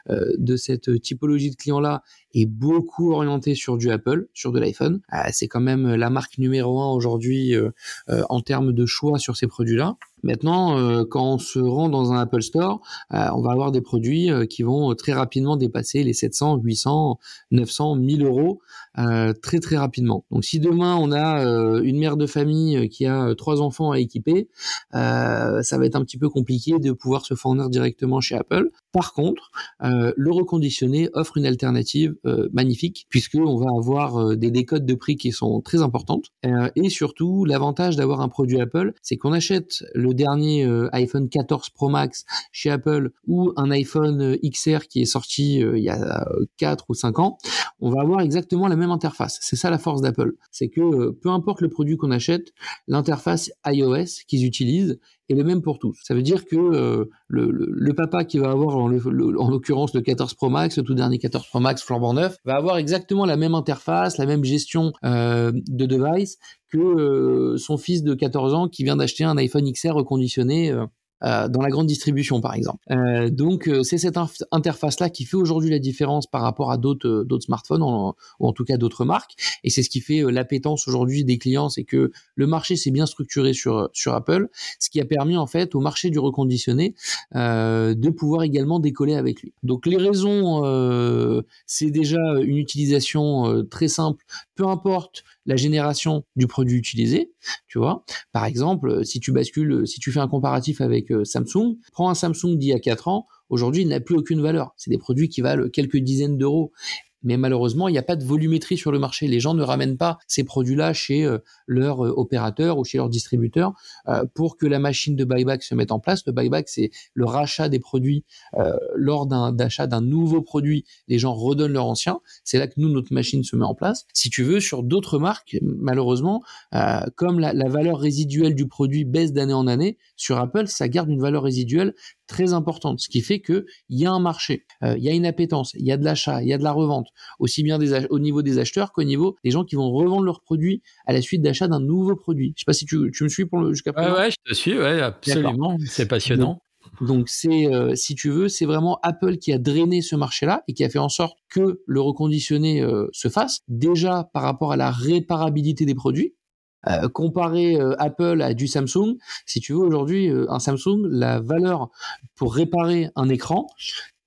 de cette typologie de clients-là est beaucoup orienté sur du Apple, sur de l'iPhone. Euh, c'est quand même la marque numéro un aujourd'hui euh, euh, en termes de choix sur ces produits-là. Maintenant, quand on se rend dans un Apple Store, on va avoir des produits qui vont très rapidement dépasser les 700, 800, 900, 1000 euros très très rapidement. Donc si demain on a une mère de famille qui a trois enfants à équiper, ça va être un petit peu compliqué de pouvoir se fournir directement chez Apple. Par contre, le reconditionné offre une alternative euh, magnifique puisque on va avoir euh, des décodes de prix qui sont très importantes euh, et surtout l'avantage d'avoir un produit Apple, c'est qu'on achète le dernier iPhone 14 Pro Max chez Apple ou un iPhone XR qui est sorti il y a 4 ou 5 ans, on va avoir exactement la même interface. C'est ça la force d'Apple, c'est que peu importe le produit qu'on achète, l'interface iOS qu'ils utilisent est le même pour tous. Ça veut dire que euh, le, papa qui va avoir, en, l'occurrence, le 14 Pro Max, le tout dernier 14 Pro Max flambant neuf, va avoir exactement la même interface, la même gestion euh, de device que euh, son fils de 14 ans qui vient d'acheter un iPhone XR reconditionné euh, dans la grande distribution, par exemple. Euh, donc, euh, c'est cette interface-là qui fait aujourd'hui la différence par rapport à d'autres smartphones, ou en tout cas d'autres marques. Et c'est ce qui fait l'appétence aujourd'hui des clients, c'est que le marché s'est bien structuré sur sur Apple, ce qui a permis en fait au marché du reconditionné de pouvoir également décoller avec lui. Donc, les raisons, c'est déjà une utilisation très simple, peu importe la génération du produit utilisé, tu vois. Par exemple, si tu bascules, si tu fais un comparatif avec euh, Samsung, prends un Samsung d'il y a 4 ans, aujourd'hui il n'a plus aucune valeur. C'est des produits qui valent quelques dizaines d'euros mais malheureusement, il n'y a pas de volumétrie sur le marché. Les gens ne ramènent pas ces produits-là chez euh, leur euh, opérateur ou chez leur distributeur euh, pour que la machine de buyback se mette en place. Le buyback, c'est le rachat des produits lors d'un d'achat d'un nouveau produit. Les gens redonnent leur ancien. C'est là que nous, notre machine se met en place. Si tu veux, sur d'autres marques, malheureusement, comme la, la valeur résiduelle du produit baisse d'année en année, sur Apple, ça garde une valeur résiduelle très importante, ce qui fait que il y a un marché, euh, il y a une appétence, il y a de l'achat, il y a de la revente, aussi bien des au niveau des acheteurs qu'au niveau des gens qui vont revendre leurs produits à la suite d'achat d'un nouveau produit. Je sais pas si tu, tu me suis pour le jusqu'à présent. Ouais, ouais, je te suis, ouais, absolument, c'est passionnant. Donc c'est, euh, si tu veux, c'est vraiment Apple qui a drainé ce marché-là et qui a fait en sorte que le reconditionné euh, se fasse. Déjà par rapport à la réparabilité des produits, euh, comparer euh, Apple à du Samsung, si tu veux aujourd'hui euh, un Samsung, la valeur pour réparer un écran,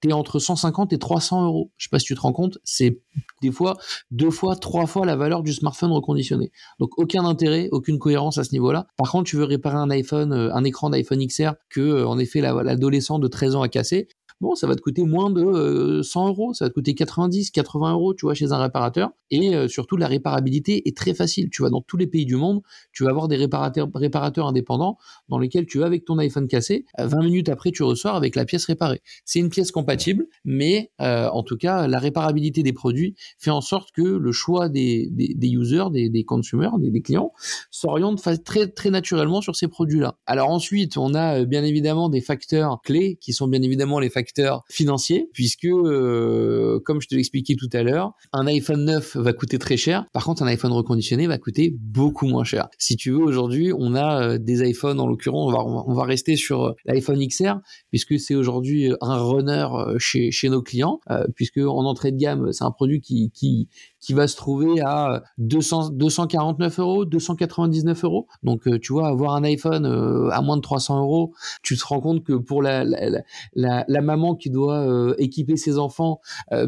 t'es entre 150 et 300 euros. Je sais pas si tu te rends compte, c'est des fois deux fois, trois fois la valeur du smartphone reconditionné. Donc aucun intérêt, aucune cohérence à ce niveau-là. Par contre, tu veux réparer un iPhone, un écran d'iPhone XR que en effet l'adolescent de 13 ans a cassé, bon, ça va te coûter moins de 100 euh, euros, ça va te coûter 90, 80 euros, tu vois, chez un réparateur. Et euh, surtout, la réparabilité est très facile. Tu vas dans tous les pays du monde, tu vas avoir des réparateurs, réparateurs indépendants dans lesquels tu vas avec ton iPhone cassé, 20 minutes après, tu ressors avec la pièce réparée. C'est une pièce compatible, mais euh, en tout cas, la réparabilité des produits fait en sorte que le choix des, des, users, des, des consumers, des, des clients, s'oriente très, très naturellement sur ces produits-là. Alors ensuite, on a bien évidemment des facteurs clés qui sont bien évidemment les facteurs financier, puisque, euh, comme je te l'expliquais tout à l'heure, un iPhone 9 va coûter très cher. Par contre, un iPhone reconditionné va coûter beaucoup moins cher. Si tu veux, aujourd'hui, on a euh, des iPhones, en l'occurrence, on va, on va rester sur euh, l'iPhone XR, puisque c'est aujourd'hui un runner chez, chez nos clients, puisque en entrée de gamme, c'est un produit qui, qui, qui va se trouver à 200, 249 euros, 299 euros. Donc, euh, tu vois, avoir un iPhone euh, à moins de 300 euros, tu te rends compte que pour la, la, la, la maman qui doit euh, équiper ses enfants,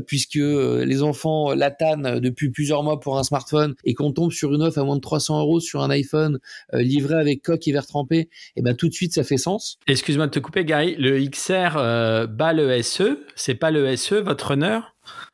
puisque les enfants l'attendent depuis plusieurs mois pour un smartphone et qu'on tombe sur une offre à moins de 300 euros sur un iPhone livré avec coque et verre trempé, et eh ben tout de suite ça fait sens. Excuse-moi de te couper, Gary. Le XR bat le SE, c'est pas le SE votre runner?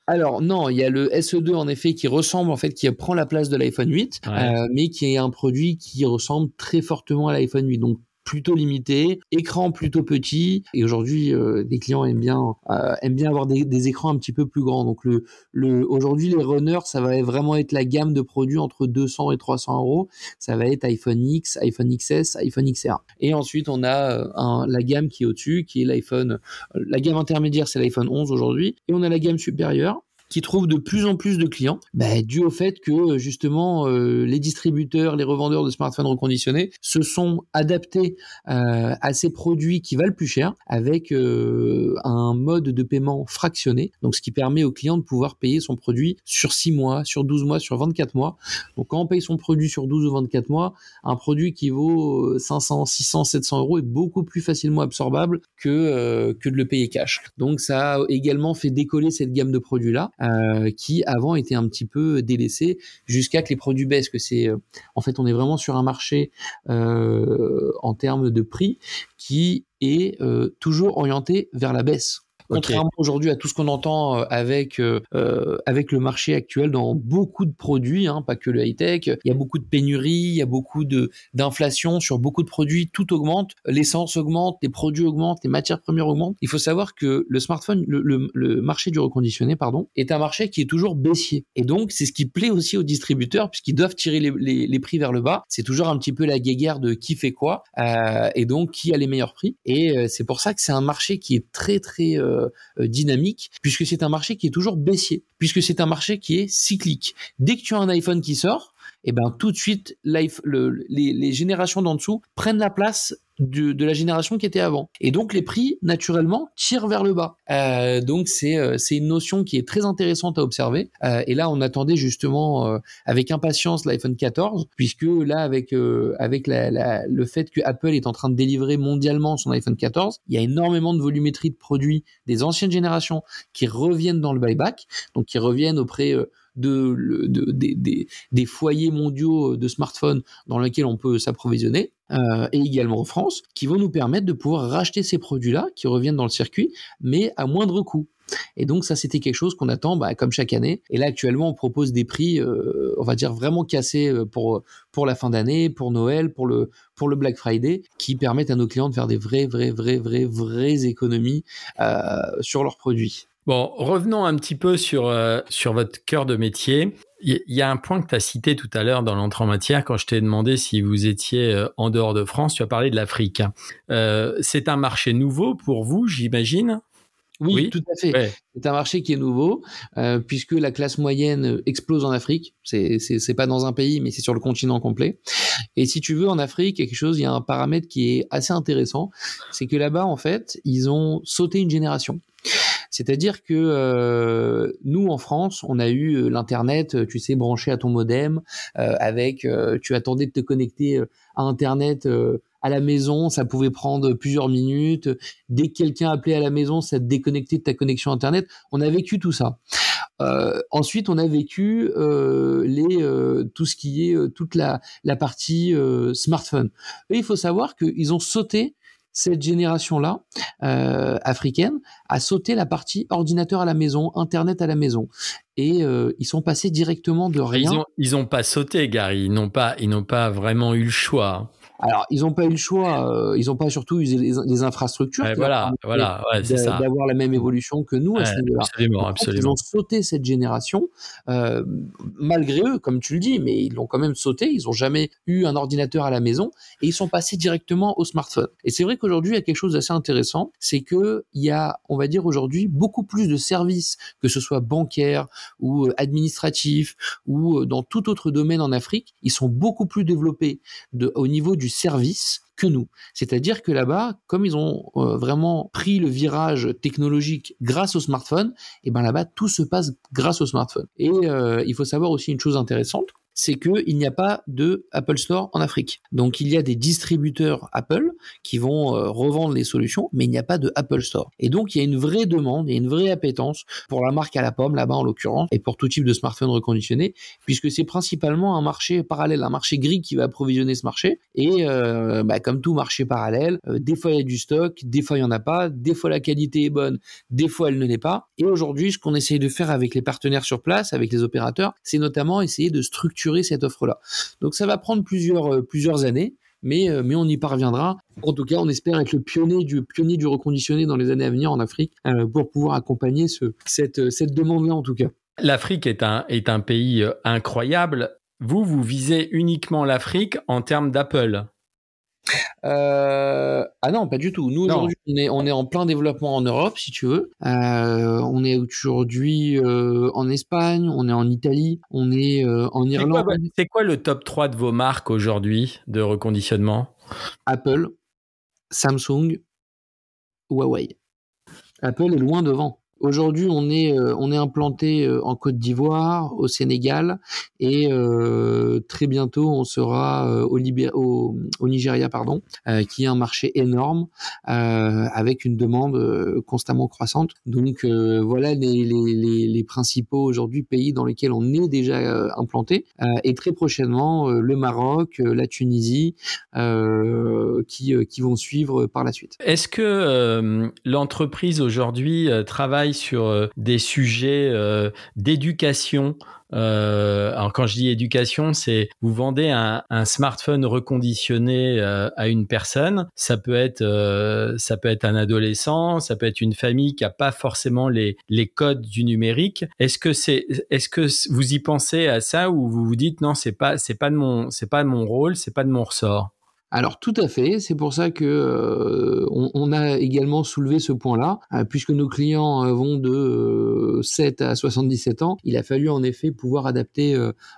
Alors non, il y a le SE2 en effet qui ressemble en fait, qui prend la place de l'iPhone 8, euh, mais qui est un produit qui ressemble très fortement à l'iPhone 8. Donc plutôt limité, écran plutôt petit. Et aujourd'hui, euh, les clients aiment bien euh, bien avoir des, écrans un petit peu plus grands. Donc le, le aujourd'hui les runners, ça va vraiment être la gamme de produits entre 200 et 300 euros. Ça va être iPhone X, iPhone XS, iPhone XR. Et ensuite on a euh, la gamme qui est au-dessus, qui est l'iPhone. La gamme intermédiaire, c'est l'iPhone 11 aujourd'hui. Et on a la gamme supérieure qui trouve de plus en plus de clients, bah, dû au fait que justement euh, les distributeurs, les revendeurs de smartphones reconditionnés se sont adaptés euh, à ces produits qui valent plus cher avec euh, un mode de paiement fractionné, donc ce qui permet aux clients de pouvoir payer son produit sur 6 mois, sur 12 mois, sur 24 mois. Donc quand on paye son produit sur 12 ou 24 mois, un produit qui vaut 500, 600, 700 euros est beaucoup plus facilement absorbable que, que de le payer cash. Donc ça a également fait décoller cette gamme de produits-là euh, qui avant était un petit peu délaissé jusqu'à que les produits baissent. Que c'est, euh, en fait, on est vraiment sur un marché euh, en termes de prix qui est toujours orienté vers la baisse. Contrairement aujourd'hui à tout ce qu'on entend euh, avec euh, euh, avec le marché actuel dans beaucoup de produits, hein, pas que le high tech, il y a beaucoup de pénuries, il y a beaucoup de d'inflation sur beaucoup de produits, tout augmente, l'essence augmente, les produits augmentent, les matières premières augmentent. Il faut savoir que le smartphone, le, le, marché du reconditionné, pardon, est un marché qui est toujours baissier. Et donc c'est ce qui plaît aussi aux distributeurs puisqu'ils doivent tirer les, les, les, prix vers le bas. C'est toujours un petit peu la guéguerre de qui fait quoi euh, et donc qui a les meilleurs prix. Et c'est pour ça que c'est un marché qui est très très euh, euh, dynamique, puisque c'est un marché qui est toujours baissier, puisque c'est un marché qui est cyclique. Dès que tu as un iPhone qui sort, et eh ben tout de suite, les, les, générations d'en dessous prennent la place de, la génération qui était avant. Et donc les prix naturellement tirent vers le bas. Euh, donc c'est euh, une notion qui est très intéressante à observer. Euh, et là on attendait justement avec impatience l'iPhone 14 puisque là avec avec la, le fait que Apple est en train de délivrer mondialement son iPhone 14, il y a énormément de volumétrie de produits des anciennes générations qui reviennent dans le buyback, donc qui reviennent auprès de, des, des, foyers mondiaux de smartphones dans lesquels on peut s'approvisionner. Euh, et également en France, qui vont nous permettre de pouvoir racheter ces produits-là, qui reviennent dans le circuit, mais à moindre coût. Et donc ça, c'était quelque chose qu'on attend, bah, comme chaque année. Et là, actuellement, on propose des prix, euh, on va dire vraiment cassés euh, pour pour la fin d'année, pour Noël, pour le pour le Black Friday, qui permettent à nos clients de faire des vraies, vraies, vraies, vraies, vraies économies sur leurs produits. Bon, revenons un petit peu sur, sur votre cœur de métier. Il y a un point que tu as cité tout à l'heure dans l'entrée en matière quand je t'ai demandé si vous étiez euh, en dehors de France. Tu as parlé de l'Afrique. Euh, c'est un marché nouveau pour vous, j'imagine? Oui, tout à fait. C'est un marché qui est nouveau euh, puisque la classe moyenne explose en Afrique. C'est c'est pas dans un pays, mais c'est sur le continent complet. Et si tu veux, en Afrique, quelque chose, il y a un paramètre qui est assez intéressant, c'est que là-bas, en fait, ils ont sauté une génération. C'est-à-dire que euh, nous en France, on a eu euh, l'internet, tu sais, branché à ton modem, euh, avec, tu attendais de te connecter à internet à la maison, ça pouvait prendre plusieurs minutes. Dès que quelqu'un appelait à la maison, ça te déconnectait de ta connexion internet. On a vécu tout ça. ensuite, on a vécu les tout ce qui est toute la la partie smartphone. Et il faut savoir qu'ils ont sauté cette génération-là, euh, africaine, a sauté la partie ordinateur à la maison, Internet à la maison. Et euh, ils sont passés directement de rien. Ils ont, pas sauté, Gary. Ils n'ont pas, ils n'ont pas vraiment eu le choix. Alors, ils n'ont pas eu le choix, euh, ils n'ont pas surtout usé les, infrastructures. voilà, voilà, ouais, c'est ça. D'avoir la même évolution que nous à ce niveau-là. Absolument, absolument. Ils ont sauté cette génération, euh, malgré eux, comme tu le dis, mais ils l'ont quand même sauté. Ils n'ont jamais eu un ordinateur à la maison et ils sont passés directement au smartphone. Et c'est vrai qu'aujourd'hui, il y a quelque chose d'assez intéressant, c'est que il y a, on va dire aujourd'hui, beaucoup plus de services, que ce soit bancaire ou euh, administratif ou euh, dans tout autre domaine en Afrique, ils sont beaucoup plus développés de, au niveau du service que nous. C'est-à-dire que là-bas, comme ils ont euh, vraiment pris le virage technologique grâce au smartphone, et ben là-bas tout se passe grâce au smartphone. Et euh, il faut savoir aussi une chose intéressante, c'est qu'il n'y a pas de Apple Store en Afrique. Donc il y a des distributeurs Apple qui vont euh, revendre les solutions, mais il n'y a pas de Apple Store. Et donc il y a une vraie demande et une vraie appétence pour la marque à la pomme là-bas en l'occurrence et pour tout type de smartphone reconditionné, puisque c'est principalement un marché parallèle, un marché gris qui va approvisionner ce marché. Et euh, bah, comme tout marché parallèle, euh, des fois il y a du stock, des fois il y en a pas, des fois la qualité est bonne, des fois elle ne l'est pas. Et aujourd'hui, ce qu'on essaye de faire avec les partenaires sur place, avec les opérateurs, c'est notamment essayer de structurer cette offre-là. Donc ça va prendre plusieurs, euh, plusieurs années, mais, euh, mais on y parviendra. En tout cas, on espère être le pionnier du, pionnier du reconditionné dans les années à venir en Afrique euh, pour pouvoir accompagner ce, cette, cette demande-là en tout cas. L'Afrique est un, est un pays incroyable. Vous, vous visez uniquement l'Afrique en termes d'Apple euh, ah non, pas du tout. Nous aujourd'hui, on est, on est en plein développement en Europe, si tu veux. Euh, on est aujourd'hui euh, en Espagne, on est en Italie, on est en Irlande. C'est quoi, le top 3 de vos marques aujourd'hui de reconditionnement? Apple, Samsung, Huawei. Apple est loin devant. Aujourd'hui, on est euh, implanté euh, en Côte d'Ivoire, au Sénégal, et euh, très bientôt on sera au, Nigeria, pardon, qui est un marché énorme avec une demande constamment croissante. Donc voilà les, principaux aujourd'hui pays dans lesquels on est déjà implanté, et très prochainement le Maroc, la Tunisie, qui vont suivre par la suite. Est-ce que l'entreprise aujourd'hui travaille sur euh, des sujets euh, d'éducation. Euh, alors quand je dis éducation, c'est vous vendez un, smartphone reconditionné à une personne. Ça peut être ça peut être un adolescent, ça peut être une famille qui a pas forcément les les codes du numérique. Est-ce que c'est est-ce que vous y pensez à ça ou vous vous dites non c'est pas c'est pas de mon c'est pas de mon rôle, c'est pas de mon ressort? Alors tout à fait, c'est pour ça que euh, on, a également soulevé ce point-là, euh, puisque nos clients euh, vont de 7 à 77 ans. Il a fallu en effet pouvoir adapter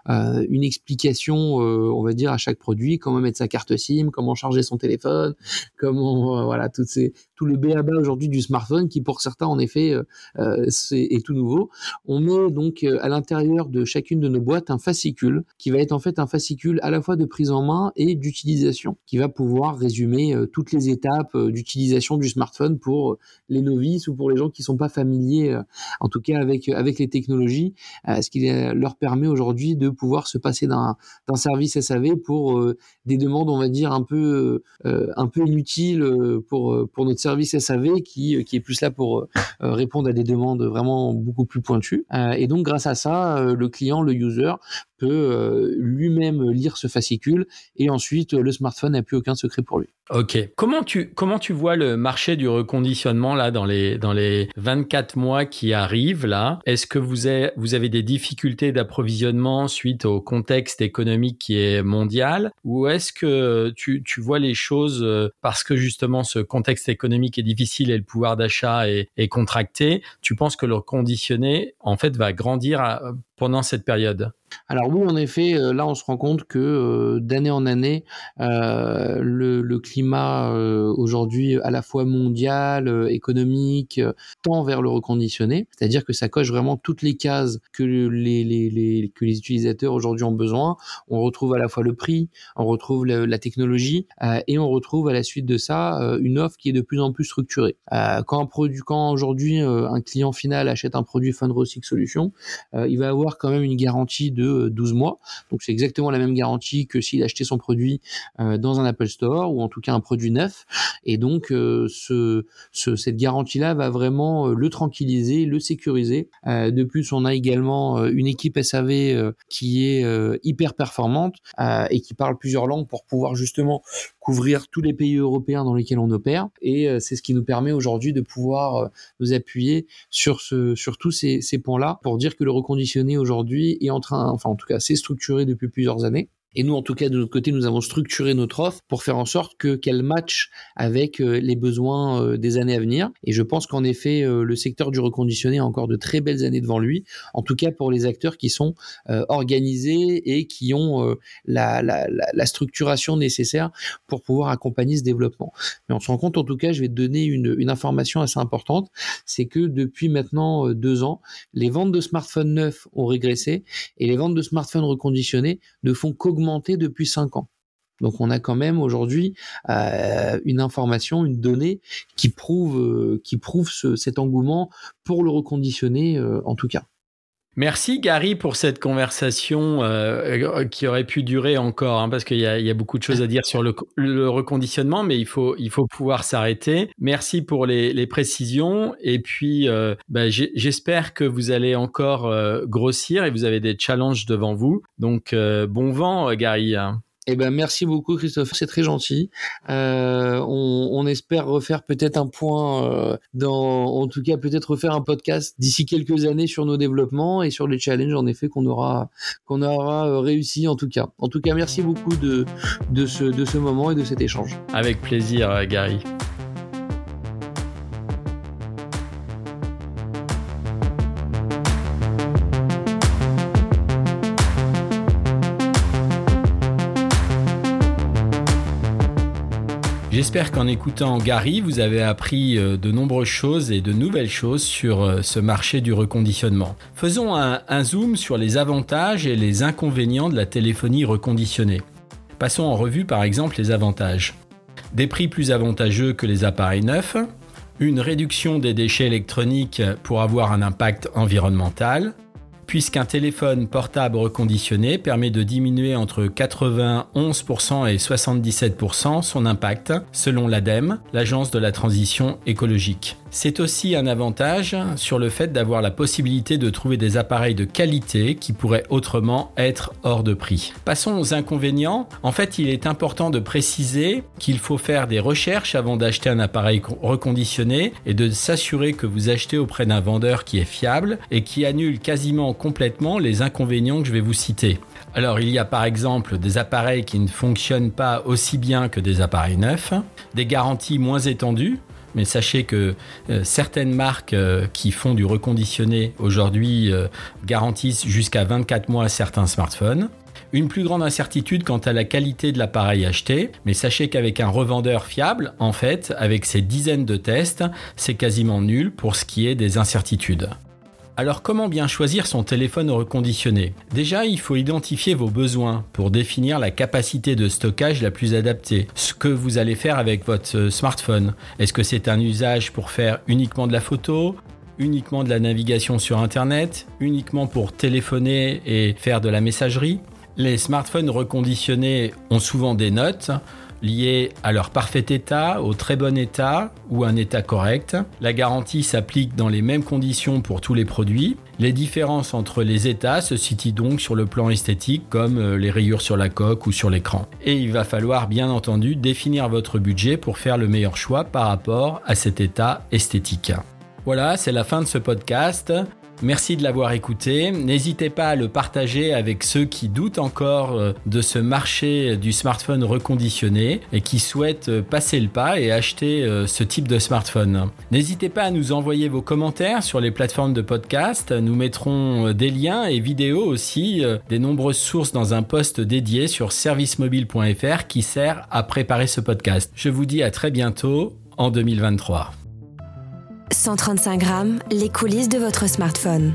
une explication, on va dire, à chaque produit, comment mettre sa carte SIM, comment charger son téléphone, comment voilà toutes ces tout le béaba aujourd'hui du smartphone qui pour certains en effet est, tout nouveau. On met donc à l'intérieur de chacune de nos boîtes un fascicule qui va être en fait un fascicule à la fois de prise en main et d'utilisation qui va pouvoir résumer euh, toutes les étapes euh, d'utilisation du smartphone pour euh, les novices ou pour les gens qui sont pas familiers, en tout cas avec avec les technologies, ce qui leur permet aujourd'hui de pouvoir se passer d'un d'un service SAV pour des demandes, on va dire un peu un peu inutiles pour pour notre service SAV qui qui est plus là pour répondre à des demandes vraiment beaucoup plus pointues. et donc grâce à ça, le client, le user peut euh, lui-même lire ce fascicule et ensuite le smartphone n'a plus aucun secret pour lui. Ok. Comment tu, comment tu vois le marché du reconditionnement là dans les, dans les 24 mois qui arrivent là? Est-ce que vous avez, vous avez des difficultés d'approvisionnement suite au contexte économique qui est mondial? Ou est-ce que tu, tu vois les choses euh, parce que justement ce contexte économique est difficile et le pouvoir d'achat est, est contracté Tu penses que le reconditionné en fait va grandir euh, pendant cette période? Alors oui, en effet, euh, là on se rend compte que euh, d'année en année, euh, le, climat aujourd'hui à la fois mondial, économique, tend vers le reconditionné, c'est-à-dire que ça coche vraiment toutes les cases que les, utilisateurs aujourd'hui ont besoin. On retrouve à la fois le prix, on retrouve la, technologie et on retrouve à la suite de ça une offre qui est de plus en plus structurée. quand un aujourd'hui un client final achète un produit Fundrosic Solution, il va avoir quand même une garantie de 12 mois. Donc c'est exactement la même garantie que s'il achetait son produit euh, dans un Apple Store ou en tout cas un produit neuf. Et donc euh, ce, cette garantie-là va vraiment euh, le tranquilliser, le sécuriser. de plus, on a également une équipe SAV qui est hyper performante et qui parle plusieurs langues pour pouvoir justement couvrir tous les pays européens dans lesquels on opère. Et c'est ce qui nous permet aujourd'hui de pouvoir nous appuyer sur, ce, sur tous ces, ces points-là pour dire que le reconditionné aujourd'hui est en train enfin en tout cas c'est structuré depuis plusieurs années. Et nous, en tout cas, de notre côté, nous avons structuré notre offre pour faire en sorte que qu'elle matche avec euh, les besoins euh, des années à venir. Et je pense qu'en effet, euh, le secteur du reconditionné a encore de très belles années devant lui. En tout cas, pour les acteurs qui sont organisés et qui ont la, la, la, structuration nécessaire pour pouvoir accompagner ce développement. Mais on se rend compte, en tout cas, je vais te donner une, une information assez importante, c'est que depuis maintenant deux ans, les ventes de smartphones neufs ont régressé et les ventes de smartphones reconditionnés ne font qu'augmenter depuis 5 ans. Donc on a quand même aujourd'hui euh, une information, une donnée qui prouve, euh, qui prouve cet engouement pour le reconditionner euh, en tout cas. Merci Gary pour cette conversation qui aurait pu durer encore, hein, parce qu'il y, a beaucoup de choses à dire sur le, reconditionnement, mais il faut, il faut pouvoir s'arrêter. Merci pour les, précisions, et puis bah, j'espère que vous allez encore grossir et vous avez des challenges devant vous. Donc bon vent Gary. Eh ben merci beaucoup Christophe, c'est très gentil. Euh, on, on, espère refaire peut-être un point euh, dans, en tout cas peut-être refaire un podcast d'ici quelques années sur nos développements et sur les challenges en effet qu'on aura qu'on aura euh, réussi en tout cas. En tout cas merci beaucoup de de ce de ce moment et de cet échange. Avec plaisir Gary. J'espère qu'en écoutant Gary, vous avez appris euh, de nombreuses choses et de nouvelles choses sur euh, ce marché du reconditionnement. Faisons un, zoom sur les avantages et les inconvénients de la téléphonie reconditionnée. Passons en revue par exemple les avantages. Des prix plus avantageux que les appareils neufs, une réduction des déchets électroniques pour avoir un impact environnemental, puisqu'un téléphone portable reconditionné permet de diminuer entre 91% et 77% son impact, selon l'ADEME, l'Agence de la transition écologique. C'est aussi un avantage sur le fait d'avoir la possibilité de trouver des appareils de qualité qui pourraient autrement être hors de prix. Passons aux inconvénients. En fait, il est important de préciser qu'il faut faire des recherches avant d'acheter un appareil reconditionné et de s'assurer que vous achetez auprès d'un vendeur qui est fiable et qui annule quasiment complètement les inconvénients que je vais vous citer. Alors il y a par exemple des appareils qui ne fonctionnent pas aussi bien que des appareils neufs, des garanties moins étendues, mais sachez que euh, certaines marques euh, qui font du reconditionné aujourd'hui euh, garantissent jusqu'à 24 mois certains smartphones. Une plus grande incertitude quant à la qualité de l'appareil acheté, mais sachez qu'avec un revendeur fiable, en fait, avec ses dizaines de tests, c'est quasiment nul pour ce qui est des incertitudes. Alors comment bien choisir son téléphone reconditionné? Déjà, il faut identifier vos besoins pour définir la capacité de stockage la plus adaptée. Ce que vous allez faire avec votre euh, smartphone. Est-ce que c'est un usage pour faire uniquement de la photo uniquement de la navigation sur Internet, uniquement pour téléphoner et faire de la messagerie? Les smartphones reconditionnés ont souvent des notes liées à leur parfait état, au très bon état ou un état correct. La garantie s'applique dans les mêmes conditions pour tous les produits. Les différences entre les états se situent donc sur le plan esthétique comme euh, les rayures sur la coque ou sur l'écran. Et il va falloir bien entendu définir votre budget pour faire le meilleur choix par rapport à cet état esthétique. Voilà, c'est la fin de ce podcast. Merci de l'avoir écouté. N'hésitez pas à le partager avec ceux qui doutent encore euh, de ce marché du smartphone reconditionné et qui souhaitent euh, passer le pas et acheter euh, ce type de smartphone. N'hésitez pas à nous envoyer vos commentaires sur les plateformes de podcast. Nous mettrons des liens et vidéos aussi, des nombreuses sources dans un post dédié sur servicemobile.fr qui sert à préparer ce podcast. Je vous dis à très bientôt en 2023. 135 grammes, les coulisses de votre smartphone.